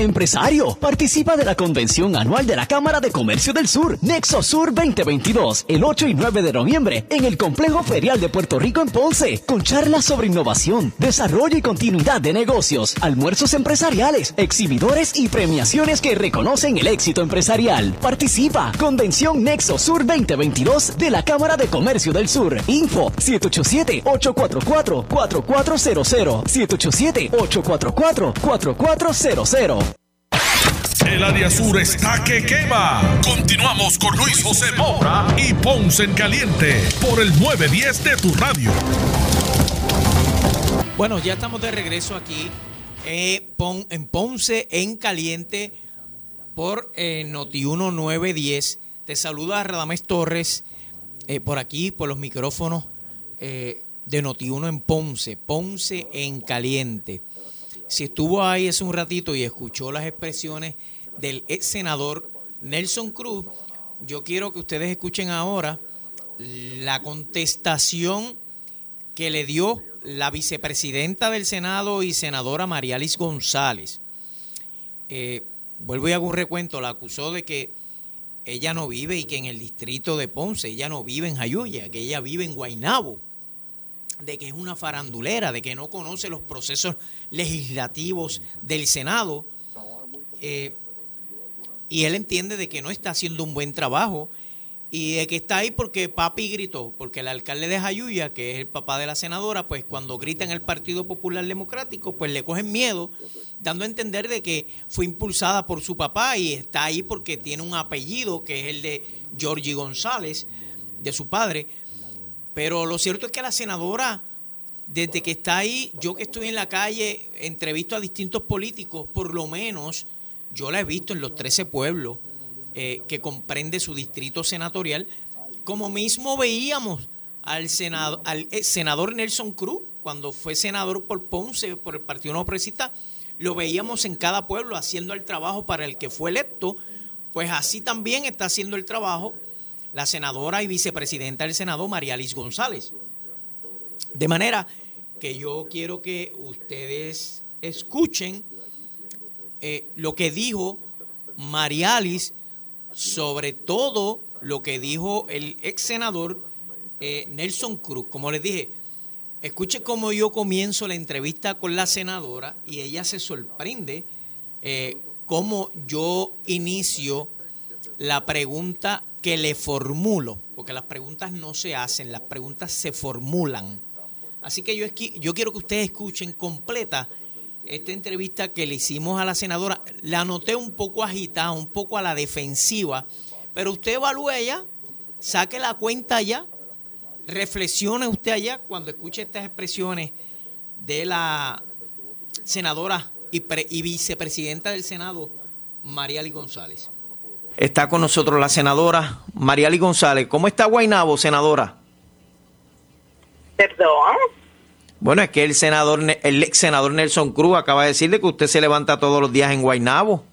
Speaker 6: Empresario, participa de la convención anual de la Cámara de Comercio del Sur, Nexo Sur 2022, el 8 y 9 de noviembre, en el Complejo Ferial de Puerto Rico en Ponce, con charlas sobre innovación, desarrollo y continuidad de negocios, almuerzos empresariales, exhibidores y premiaciones que reconocen el éxito empresarial. Participa, Convención Nexo Sur 2022 de la Cámara de Comercio del Sur. Info 787-844-4400. 787-844-4400.
Speaker 1: El área sur está que quema. Continuamos con Luis José Moura y Ponce en Caliente por el 910 de tu radio.
Speaker 2: Bueno, ya estamos de regreso aquí eh, en Ponce en Caliente por eh, Noti 910. Te saluda Radamés Torres eh, por aquí, por los micrófonos eh, de Noti 1 en Ponce, Ponce en Caliente. Si estuvo ahí hace un ratito y escuchó las expresiones del ex senador Nelson Cruz, yo quiero que ustedes escuchen ahora la contestación que le dio la vicepresidenta del Senado y senadora Marialis González, eh, vuelvo y hago un recuento, la acusó de que ella no vive y que en el distrito de Ponce, ella no vive en Jayuya, que ella vive en Guaynabo, de que es una farandulera, de que no conoce los procesos legislativos del Senado. Eh, y él entiende de que no está haciendo un buen trabajo y de que está ahí porque papi gritó, porque el alcalde de Jayuya, que es el papá de la senadora, pues cuando grita en el Partido Popular Democrático, pues le cogen miedo, dando a entender de que fue impulsada por su papá y está ahí porque tiene un apellido que es el de Georgie González, de su padre. Pero lo cierto es que la senadora, desde que está ahí, yo que estoy en la calle, entrevisto a distintos políticos, por lo menos yo la he visto en los 13 pueblos eh, que comprende su distrito senatorial, como mismo veíamos al, al eh, senador Nelson Cruz, cuando fue senador por Ponce, por el Partido No Progresista, lo veíamos en cada pueblo haciendo el trabajo para el que fue electo, pues así también está haciendo el trabajo la senadora y vicepresidenta del Senado, María Liz González. De manera que yo quiero que ustedes escuchen eh, lo que dijo Marialis sobre todo lo que dijo el ex senador eh, Nelson Cruz. Como les dije, escuche cómo yo comienzo la entrevista con la senadora y ella se sorprende eh, cómo yo inicio la pregunta que le formulo, porque las preguntas no se hacen, las preguntas se formulan. Así que yo, yo quiero que ustedes escuchen completa esta entrevista que le hicimos a la senadora, la noté un poco agitada, un poco a la defensiva, pero usted evalúe allá, saque la cuenta allá, reflexione usted allá cuando escuche estas expresiones de la senadora y, y vicepresidenta del Senado, Mariali González.
Speaker 4: Está con nosotros la senadora Mariali González. ¿Cómo está Guainabo, senadora?
Speaker 7: Perdón.
Speaker 4: Bueno, es que el senador, el ex senador Nelson Cruz acaba de decirle que usted se levanta todos los días en Guaynabo.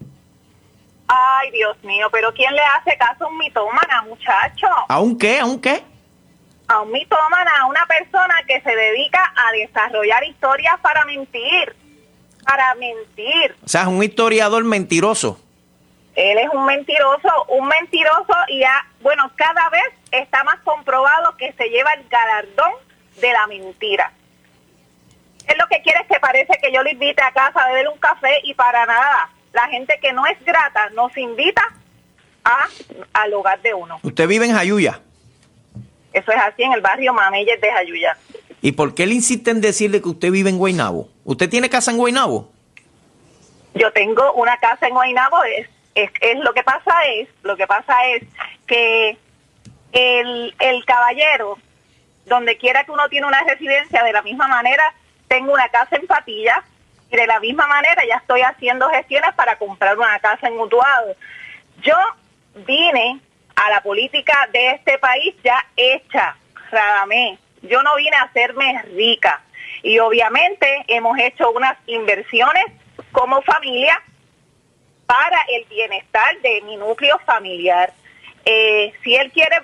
Speaker 7: Ay, Dios mío, pero ¿quién le hace caso a un mitómana, muchacho?
Speaker 4: ¿A un qué? ¿A un qué?
Speaker 7: A un mitómana, a una persona que se dedica a desarrollar historias para mentir. Para mentir.
Speaker 4: O sea, es un historiador mentiroso.
Speaker 7: Él es un mentiroso, un mentiroso y ya, bueno, cada vez está más comprobado que se lleva el galardón de la mentira. Es lo que quiere es que parece que yo le invite a casa a beber un café y para nada. La gente que no es grata nos invita a, al hogar de uno.
Speaker 4: ¿Usted vive en Jayuya?
Speaker 7: Eso es así, en el barrio Mameyes de Jayuya.
Speaker 4: ¿Y por qué le insisten en decirle que usted vive en Guaynabo? ¿Usted tiene casa en Guaynabo?
Speaker 7: Yo tengo una casa en Guaynabo. Es, es, es, lo que pasa es, lo que pasa es que el, el caballero, donde quiera que uno tiene una residencia, de la misma manera tengo una casa en Patilla y de la misma manera ya estoy haciendo gestiones para comprar una casa en Mutuado. Yo vine a la política de este país ya hecha, Radamé. Yo no vine a hacerme rica. Y obviamente hemos hecho unas inversiones como familia para el bienestar de mi núcleo familiar. Eh, si él quiere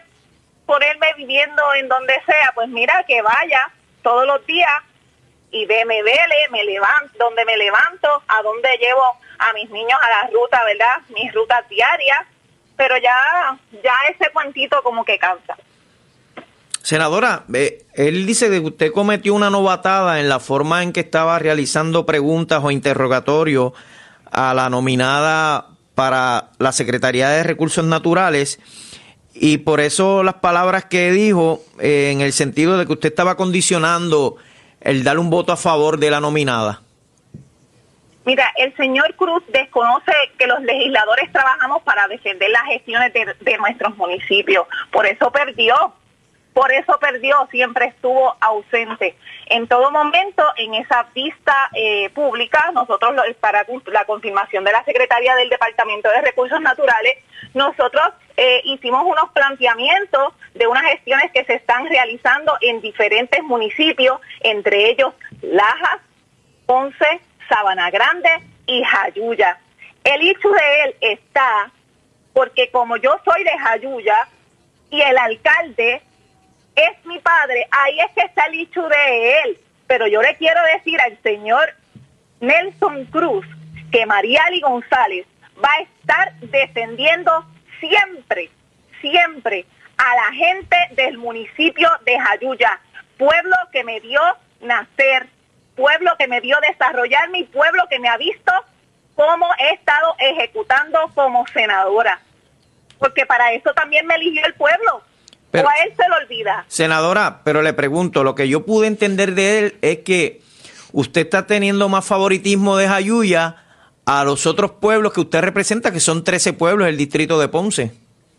Speaker 7: ponerme viviendo en donde sea, pues mira que vaya todos los días y ve, me vele, me levanto, donde me levanto, a donde llevo a mis niños a la ruta, ¿verdad? Mis rutas diarias, pero ya, ya ese cuentito como que cansa.
Speaker 4: Senadora, él dice que usted cometió una novatada en la forma en que estaba realizando preguntas o interrogatorios a la nominada para la Secretaría de Recursos Naturales y por eso las palabras que dijo eh, en el sentido de que usted estaba condicionando el darle un voto a favor de la nominada?
Speaker 7: Mira, el señor Cruz desconoce que los legisladores trabajamos para defender las gestiones de, nuestros municipios. Por eso perdió. Por eso perdió, siempre estuvo ausente. En todo momento, en esa vista eh, pública, nosotros, para la confirmación de la Secretaría del Departamento de Recursos Naturales, nosotros eh, hicimos unos planteamientos de unas gestiones que se están realizando en diferentes municipios, entre ellos Lajas, Ponce, Sabana Grande y Jayuya. El hecho de él está porque como yo soy de Jayuya y el alcalde es mi padre, ahí es que está el hecho de él pero yo le quiero decir al señor Nelson Cruz que Mariali González va a estar defendiendo siempre, siempre a la gente del municipio de Jayuya, pueblo que me dio nacer, pueblo que me dio desarrollar mi pueblo que me ha visto cómo he estado ejecutando como senadora. Porque para eso también me eligió el pueblo. o a él se lo olvida.
Speaker 4: Senadora, pero le pregunto, lo que yo pude entender de él es que usted está teniendo más favoritismo de Jayuya a los otros pueblos que usted representa, que son 13 pueblos del distrito de Ponce.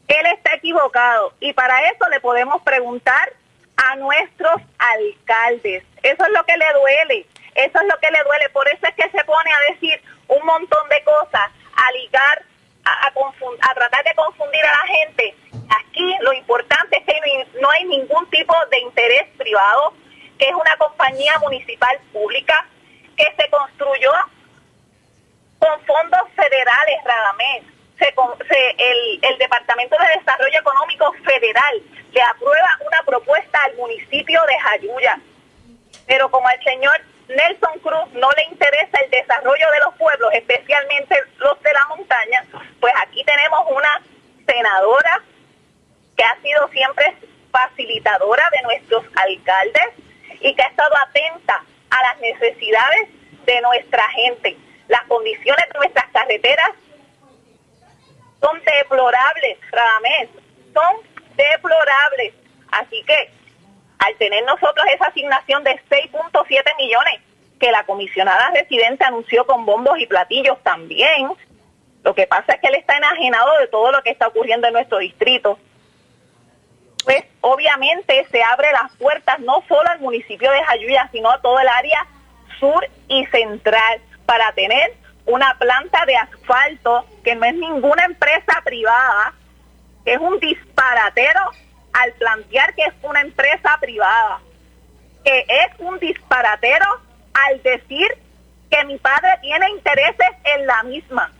Speaker 7: Él está equivocado y para eso le podemos preguntar a nuestros alcaldes. Eso es lo que le duele, eso es lo que le duele. Por eso es que se pone a decir un montón de cosas, a ligar, a, a, tratar de confundir a la gente. Aquí lo importante es que no hay ningún tipo de interés privado, que es una compañía municipal pública que se construyó con fondos federales, Radamés. Se, el, el Departamento de Desarrollo Económico Federal le aprueba una propuesta al municipio de Jayuya. Pero como al señor Nelson Cruz no le interesa el desarrollo de los pueblos, especialmente los de la montaña, pues aquí tenemos una senadora que ha sido siempre facilitadora de nuestros alcaldes y que ha estado atenta a las necesidades de nuestra gente. Las condiciones de nuestras carreteras son deplorables, Radamés, son deplorables. Así que al tener nosotros esa asignación de 6.7 millones que la comisionada residente anunció con bombos y platillos también, lo que pasa es que él está enajenado de todo lo que está ocurriendo en nuestro distrito. Pues obviamente se abre las puertas no solo al municipio de Jayuya, sino a todo el área sur y central para tener una planta de asfalto que no es ninguna empresa privada, es un disparatero al plantear que es una empresa privada, que es un disparatero al decir que mi padre tiene intereses en la misma.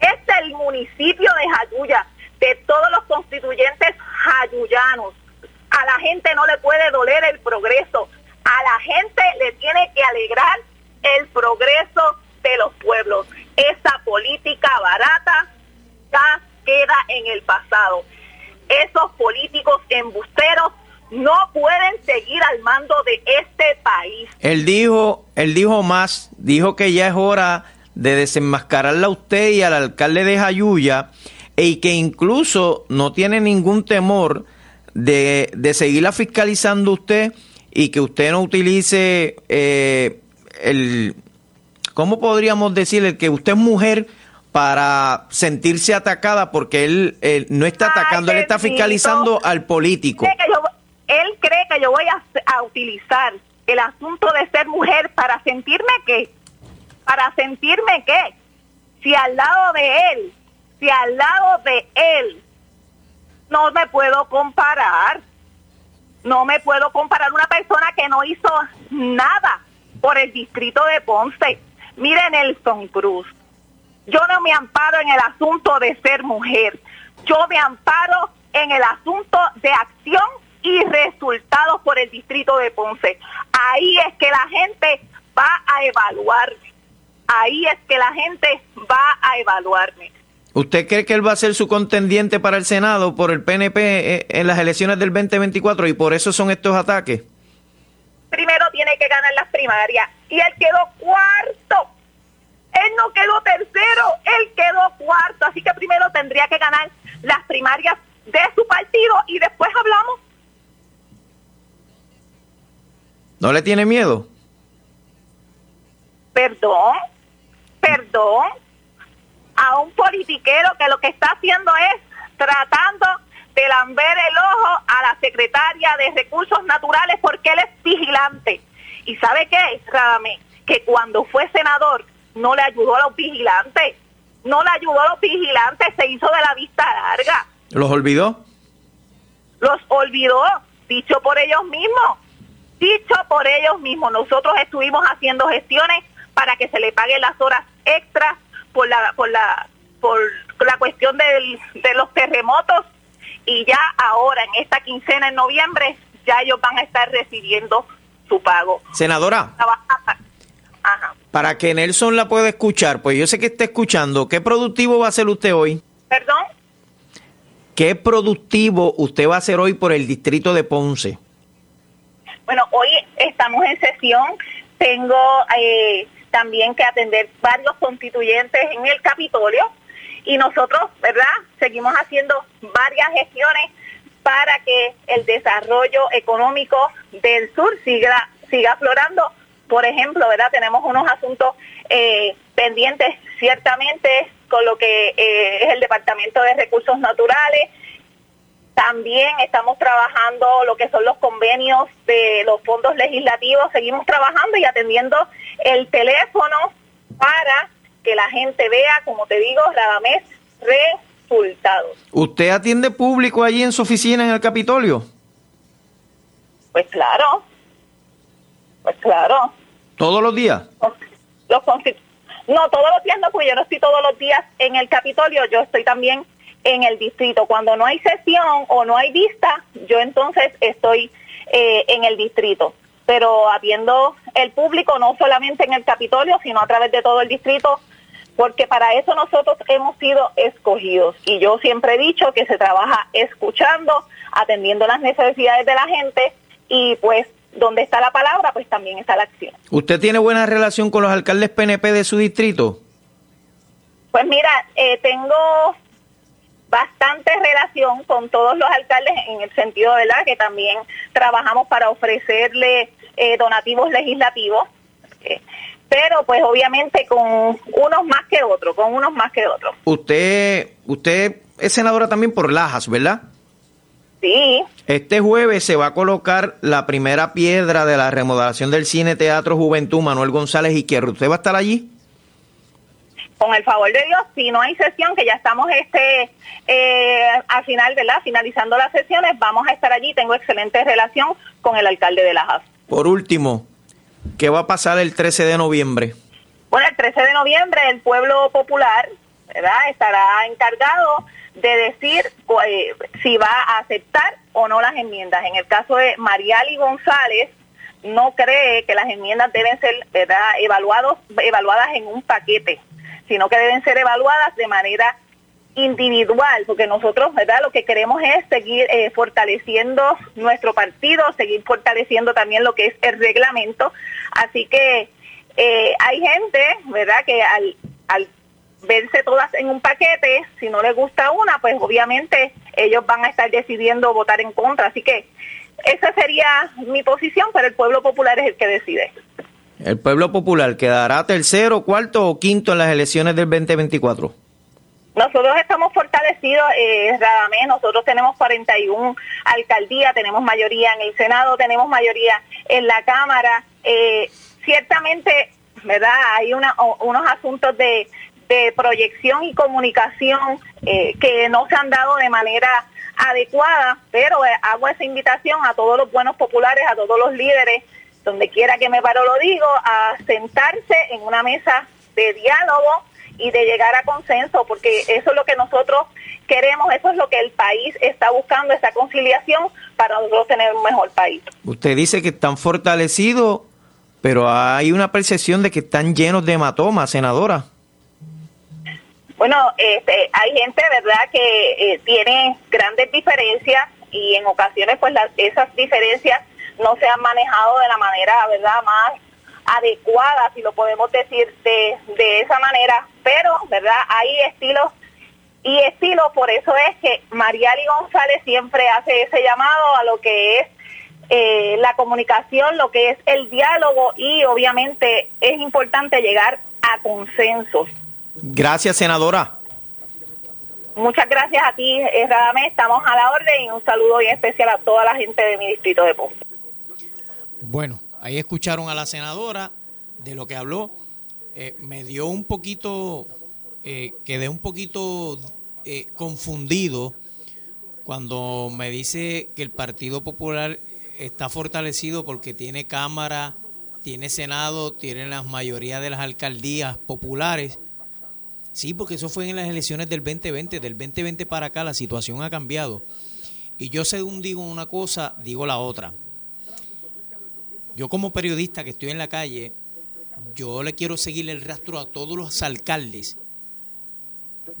Speaker 7: Es el municipio de Jayuya, de todos los constituyentes jayuyanos. A la gente no le puede doler el progreso, a la gente le tiene que alegrar el progreso de los pueblos. Esa política barata ya queda en el pasado esos políticos embusteros no pueden seguir al mando de este país.
Speaker 4: Él dijo, él dijo más, dijo que ya es hora de desenmascararla a usted y al alcalde de Jayuya y que incluso no tiene ningún temor de, de seguirla fiscalizando usted y que usted no utilice eh, el, ¿cómo podríamos decirle? Que usted es mujer para sentirse atacada porque él, no está atacando, él está fiscalizando al político.
Speaker 7: él cree que yo voy a, utilizar el asunto de ser mujer para sentirme qué, para sentirme qué, si al lado de él, si al lado de él no me puedo comparar, no me puedo comparar una persona que no hizo nada por el distrito de Ponce. Mire Nelson Cruz, yo no me amparo en el asunto de ser mujer. Yo me amparo en el asunto de acción y resultados por el distrito de Ponce. Ahí es que la gente va a evaluarme. Ahí es que la gente va a evaluarme.
Speaker 4: ¿Usted cree que él va a ser su contendiente para el Senado por el PNP eh, en las elecciones del 2024 y por eso son estos ataques?
Speaker 7: Primero tiene que ganar las primarias y él quedó cuarto él no quedó tercero, él quedó cuarto, así que primero tendría que ganar las primarias de su partido y después hablamos.
Speaker 4: ¿No le tiene miedo?
Speaker 7: Perdón, perdón, a un politiquero que lo que está haciendo es tratando de lamber el ojo a la secretaria de Recursos Naturales porque él es vigilante. ¿Y sabe qué, Radame? Que cuando fue senador no le ayudó a los vigilantes, no le ayudó a los vigilantes, se hizo de la vista larga.
Speaker 4: ¿Los olvidó?
Speaker 7: Los olvidó, dicho por ellos mismos, dicho por ellos mismos. Nosotros estuvimos haciendo gestiones para que se le paguen las horas extras por la, por la, por la cuestión de los terremotos y ya ahora en esta quincena en noviembre ya ellos van a estar recibiendo su pago.
Speaker 4: Senadora.
Speaker 7: Ajá.
Speaker 4: Para que Nelson la pueda escuchar, pues yo sé que está escuchando, ¿qué productivo va a hacer usted hoy?
Speaker 7: ¿Perdón?
Speaker 4: ¿Qué productivo usted va a hacer hoy por el distrito de Ponce?
Speaker 7: Bueno, hoy estamos en sesión. Tengo eh, también que atender varios constituyentes en el Capitolio y nosotros, ¿verdad? Seguimos haciendo varias gestiones para que el desarrollo económico del sur siga siga aflorando. Por ejemplo, ¿verdad? Tenemos unos asuntos eh, pendientes ciertamente con lo que eh, es el Departamento de Recursos Naturales. También estamos trabajando lo que son los convenios de los fondos legislativos. Seguimos trabajando y atendiendo el teléfono para que la gente vea, como te digo, mes resultados.
Speaker 4: ¿Usted atiende público allí en su oficina en el Capitolio?
Speaker 7: Pues claro, pues claro.
Speaker 4: ¿Todos los días?
Speaker 7: Los, no, todos los días no, porque yo no estoy todos los días en el Capitolio, yo estoy también en el distrito. Cuando no hay sesión o no hay vista, yo entonces estoy eh, en el distrito. Pero habiendo el público no solamente en el Capitolio, sino a través de todo el distrito, porque para eso nosotros hemos sido escogidos. Y yo siempre he dicho que se trabaja escuchando, atendiendo las necesidades de la gente y pues donde está la palabra, pues también está la acción.
Speaker 4: ¿Usted tiene buena relación con los alcaldes PNP de su distrito?
Speaker 7: Pues mira, eh, tengo bastante relación con todos los alcaldes en el sentido, de la Que también trabajamos para ofrecerle eh, donativos legislativos. Eh, pero pues obviamente con unos más que otros, con unos más que otros.
Speaker 4: Usted, usted es senadora también por Lajas, ¿verdad?
Speaker 7: Sí.
Speaker 4: Este jueves se va a colocar la primera piedra de la remodelación del Cine Teatro Juventud Manuel González Izquierdo. ¿Usted va a estar allí?
Speaker 7: Con el favor de Dios, si no hay sesión, que ya estamos este eh, al final, ¿verdad? Finalizando las sesiones, vamos a estar allí. Tengo excelente relación con el alcalde de Lajas.
Speaker 4: Por último, ¿qué va a pasar el 13 de noviembre?
Speaker 7: Bueno, el 13 de noviembre el pueblo popular, ¿verdad? Estará encargado de decir eh, si va a aceptar o no las enmiendas. En el caso de Mariali González, no cree que las enmiendas deben ser. Evaluados, evaluadas en un paquete, sino que deben ser evaluadas de manera individual, porque nosotros, ¿verdad? Lo que queremos es seguir eh, fortaleciendo nuestro partido, seguir fortaleciendo también lo que es el reglamento. Así que eh, hay gente, ¿verdad? Que al, al verse todas en un paquete, si no les gusta una, pues obviamente ellos van a estar decidiendo votar en contra. Así que esa sería mi posición, pero el pueblo popular es el que decide.
Speaker 4: ¿El pueblo popular quedará tercero, cuarto o quinto en las elecciones del 2024?
Speaker 7: Nosotros estamos fortalecidos, eh, Radamés, nosotros tenemos 41 alcaldías, tenemos mayoría en el Senado, tenemos mayoría en la Cámara. Eh, ciertamente, ¿verdad? Hay una, unos asuntos de, proyección y comunicación eh, que no se han dado de manera adecuada, pero eh, hago esa invitación a todos los buenos populares, a todos los líderes, donde quiera que me paro lo digo, a sentarse en una mesa de diálogo y de llegar a consenso, porque eso es lo que nosotros queremos, eso es lo que el país está buscando, esa conciliación para nosotros tener un mejor país.
Speaker 4: Usted dice que están fortalecidos, pero hay una percepción de que están llenos de hematomas, senadora.
Speaker 7: Bueno, este, hay gente, ¿verdad?, que eh, tiene grandes diferencias y en ocasiones, pues, esas diferencias no se han manejado de la manera, ¿verdad?, más adecuada, si lo podemos decir de, de esa manera, pero, ¿verdad?, hay estilos y estilos, por eso es que Mariali González siempre hace ese llamado a lo que es eh, la comunicación, lo que es el diálogo y obviamente es importante llegar a consensos.
Speaker 4: Gracias, senadora.
Speaker 7: Muchas gracias a ti, Radame. Estamos a la orden y un saludo bien especial a toda la gente de mi distrito de Ponce.
Speaker 2: Bueno, ahí escucharon a la senadora de lo que habló. Eh, me dio un poquito, eh, quedé un poquito eh, confundido cuando me dice que el Partido Popular está fortalecido porque tiene Cámara, tiene Senado, tiene la mayoría de las alcaldías populares Sí, porque eso fue en las elecciones del 2020. Del 2020 para acá la situación ha cambiado. Y yo según digo una cosa, digo la otra. yo como periodista que estoy en la calle, yo le quiero seguir el rastro a todos los alcaldes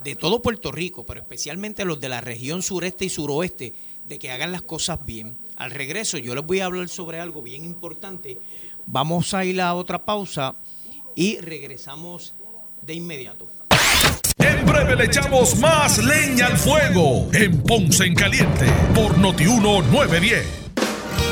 Speaker 2: de todo Puerto Rico, pero especialmente los de la región sureste y suroeste, de que hagan las cosas bien. Al regreso yo les voy a hablar sobre algo bien importante. Vamos a ir a otra pausa y regresamos de inmediato.
Speaker 1: En breve le echamos más leña al fuego en Ponce en Caliente por Notiuno 910.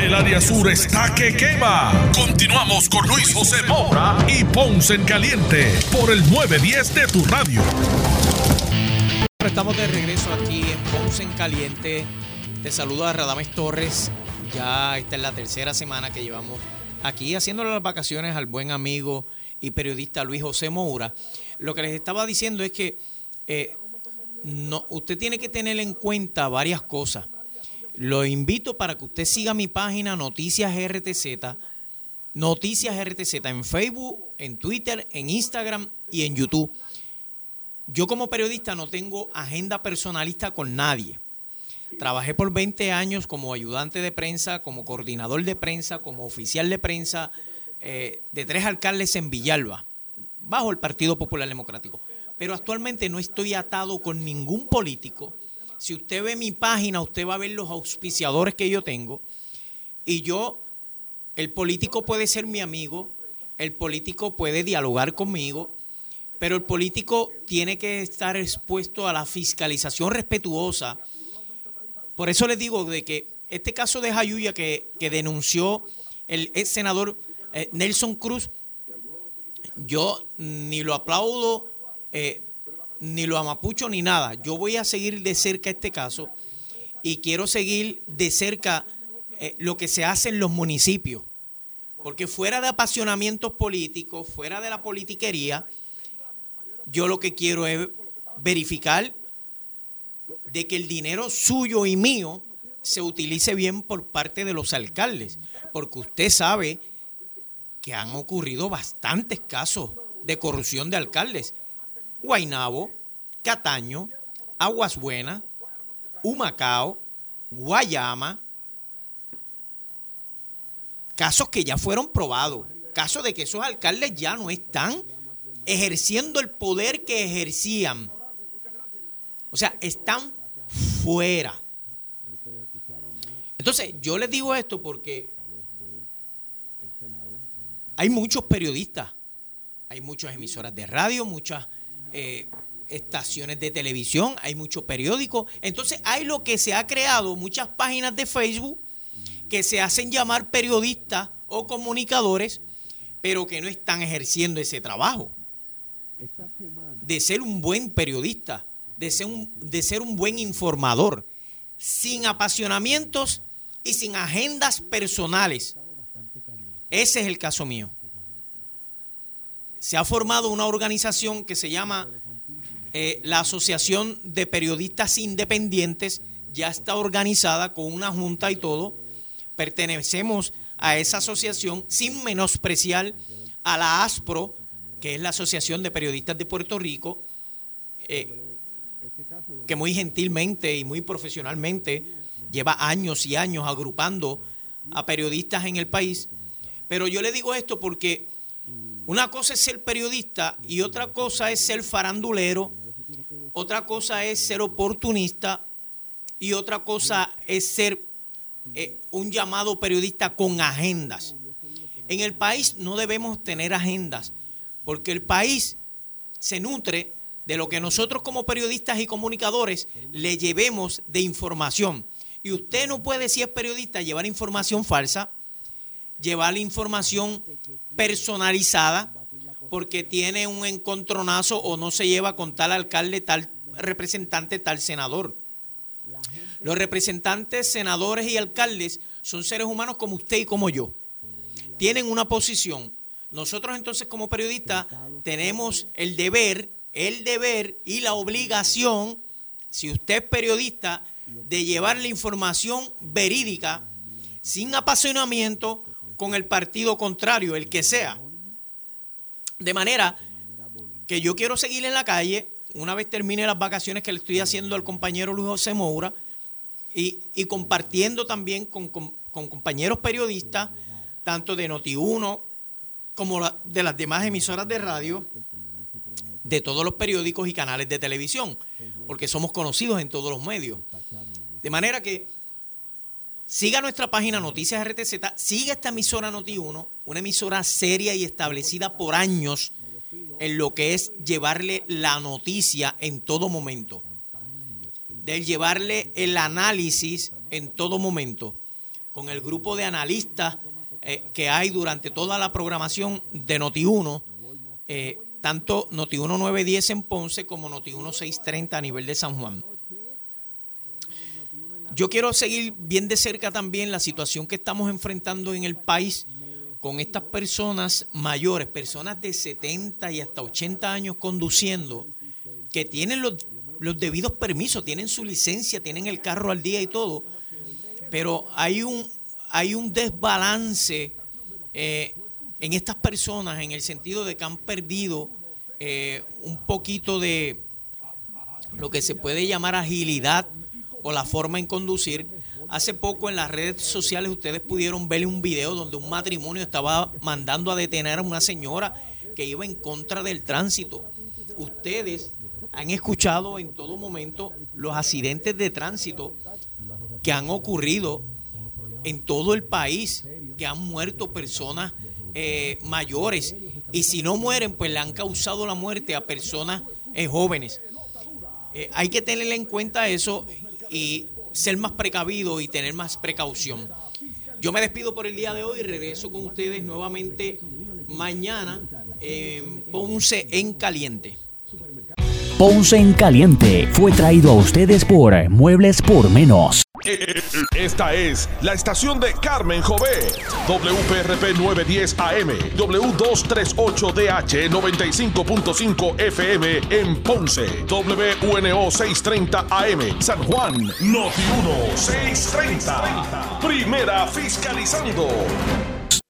Speaker 1: El área sur está que quema. Continuamos con Luis José Moura y Ponce en Caliente por el 910 de tu radio.
Speaker 2: Estamos de regreso aquí en Ponce en Caliente. Te saluda Radames Torres. Ya esta es la tercera semana que llevamos aquí haciéndole las vacaciones al buen amigo y periodista Luis José Moura. Lo que les estaba diciendo es que eh, no, usted tiene que tener en cuenta varias cosas. Lo invito para que usted siga mi página Noticias RTZ, Noticias RTZ en Facebook, en Twitter, en Instagram y en YouTube. Yo como periodista no tengo agenda personalista con nadie. Trabajé por 20 años como ayudante de prensa, como coordinador de prensa, como oficial de prensa eh, de tres alcaldes en Villalba, bajo el Partido Popular Democrático. Pero actualmente no estoy atado con ningún político si usted ve mi página, usted va a ver los auspiciadores que yo tengo. Y yo, el político puede ser mi amigo, el político puede dialogar conmigo, pero el político tiene que estar expuesto a la fiscalización respetuosa. Por eso les digo de que este caso de Jayuya que, denunció el ex senador eh, Nelson Cruz, yo ni lo aplaudo, eh, ni lo amapucho ni nada. Yo voy a seguir de cerca este caso y quiero seguir de cerca eh, lo que se hace en los municipios. Porque fuera de apasionamientos políticos, fuera de la politiquería, yo lo que quiero es verificar de que el dinero suyo y mío se utilice bien por parte de los alcaldes. Porque usted sabe que han ocurrido bastantes casos de corrupción de alcaldes. Guainabo, Cataño, Aguas Buenas, Humacao, Guayama, casos que ya fueron probados, casos de que esos alcaldes ya no están ejerciendo el poder que ejercían. O sea, están fuera. Entonces, yo les digo esto porque hay muchos periodistas, hay muchas emisoras de radio, muchas eh, estaciones de televisión, hay muchos periódicos. Entonces hay lo que se ha creado, muchas páginas de Facebook que se hacen llamar periodistas o comunicadores, pero que no están ejerciendo ese trabajo. De ser un buen periodista, de ser un, de ser un buen informador, sin apasionamientos y sin agendas personales. Ese es el caso mío se ha formado una organización que se llama eh, la Asociación de Periodistas Independientes, ya está organizada con una junta y todo. Pertenecemos a esa asociación sin menospreciar a la ASPRO, que es la Asociación de Periodistas de Puerto Rico, eh, que muy gentilmente y muy profesionalmente lleva años y años agrupando a periodistas en el país. Pero yo le digo esto porque una cosa es ser periodista y otra cosa es ser farandulero, otra cosa es ser oportunista y otra cosa es ser eh, un llamado periodista con agendas. En el país no debemos tener agendas porque el país se nutre de lo que nosotros como periodistas y comunicadores le llevemos de información. Y usted no puede, si es periodista, llevar información falsa, llevar información personalizada porque tiene un encontronazo o no se lleva con tal alcalde, tal representante, tal senador. Los representantes, senadores y alcaldes son seres humanos como usted y como yo. tienen una posición. Nosotros entonces como periodistas tenemos el deber, el deber y la obligación, si usted es periodista, de llevar la información verídica, sin apasionamiento, con el partido contrario, el que sea. De manera que yo quiero seguir en la calle, una vez termine las vacaciones que le estoy haciendo al compañero Luis José Moura, y, compartiendo también con, compañeros periodistas, tanto de Noti1 como de las demás emisoras de radio, de todos los periódicos y canales de televisión, porque somos conocidos en todos los medios. De manera que siga nuestra página Noticias RTZ, siga esta emisora Noti1, una emisora seria y establecida por años en lo que es llevarle la noticia en todo momento de llevarle el análisis en todo momento con el grupo de analistas eh, que hay durante toda la programación de Noti1, eh, tanto Noti1 910 en Ponce como Noti1 630 a nivel de San Juan. Yo quiero seguir bien de cerca también la situación que estamos enfrentando en el país con estas personas mayores, personas de 70 y hasta 80 años conduciendo, que tienen los los debidos permisos, tienen su licencia, tienen el carro al día y todo, pero hay un, hay un desbalance eh, en estas personas en el sentido de que han perdido eh, un poquito de lo que se puede llamar agilidad o la forma en conducir. Hace poco en las redes sociales ustedes pudieron ver un video donde un matrimonio estaba mandando a detener a una señora que iba en contra del tránsito. Ustedes han escuchado en todo momento los accidentes de tránsito que han ocurrido en todo el país, que han muerto personas eh, mayores y si no mueren, pues le han causado la muerte a personas eh, jóvenes. Eh, hay que tener en cuenta eso y ser más precavido y tener más precaución. Yo me despido por el día de hoy y regreso con ustedes nuevamente mañana en Ponce en Caliente.
Speaker 6: Ponce en Caliente fue traído a ustedes por Muebles por Menos.
Speaker 1: Esta es la estación de Carmen Jové. WPRP 910 AM, W238DH 95.5 FM en Ponce, WNO 630 AM, San Juan, Noti 1 630. Primera fiscalizando.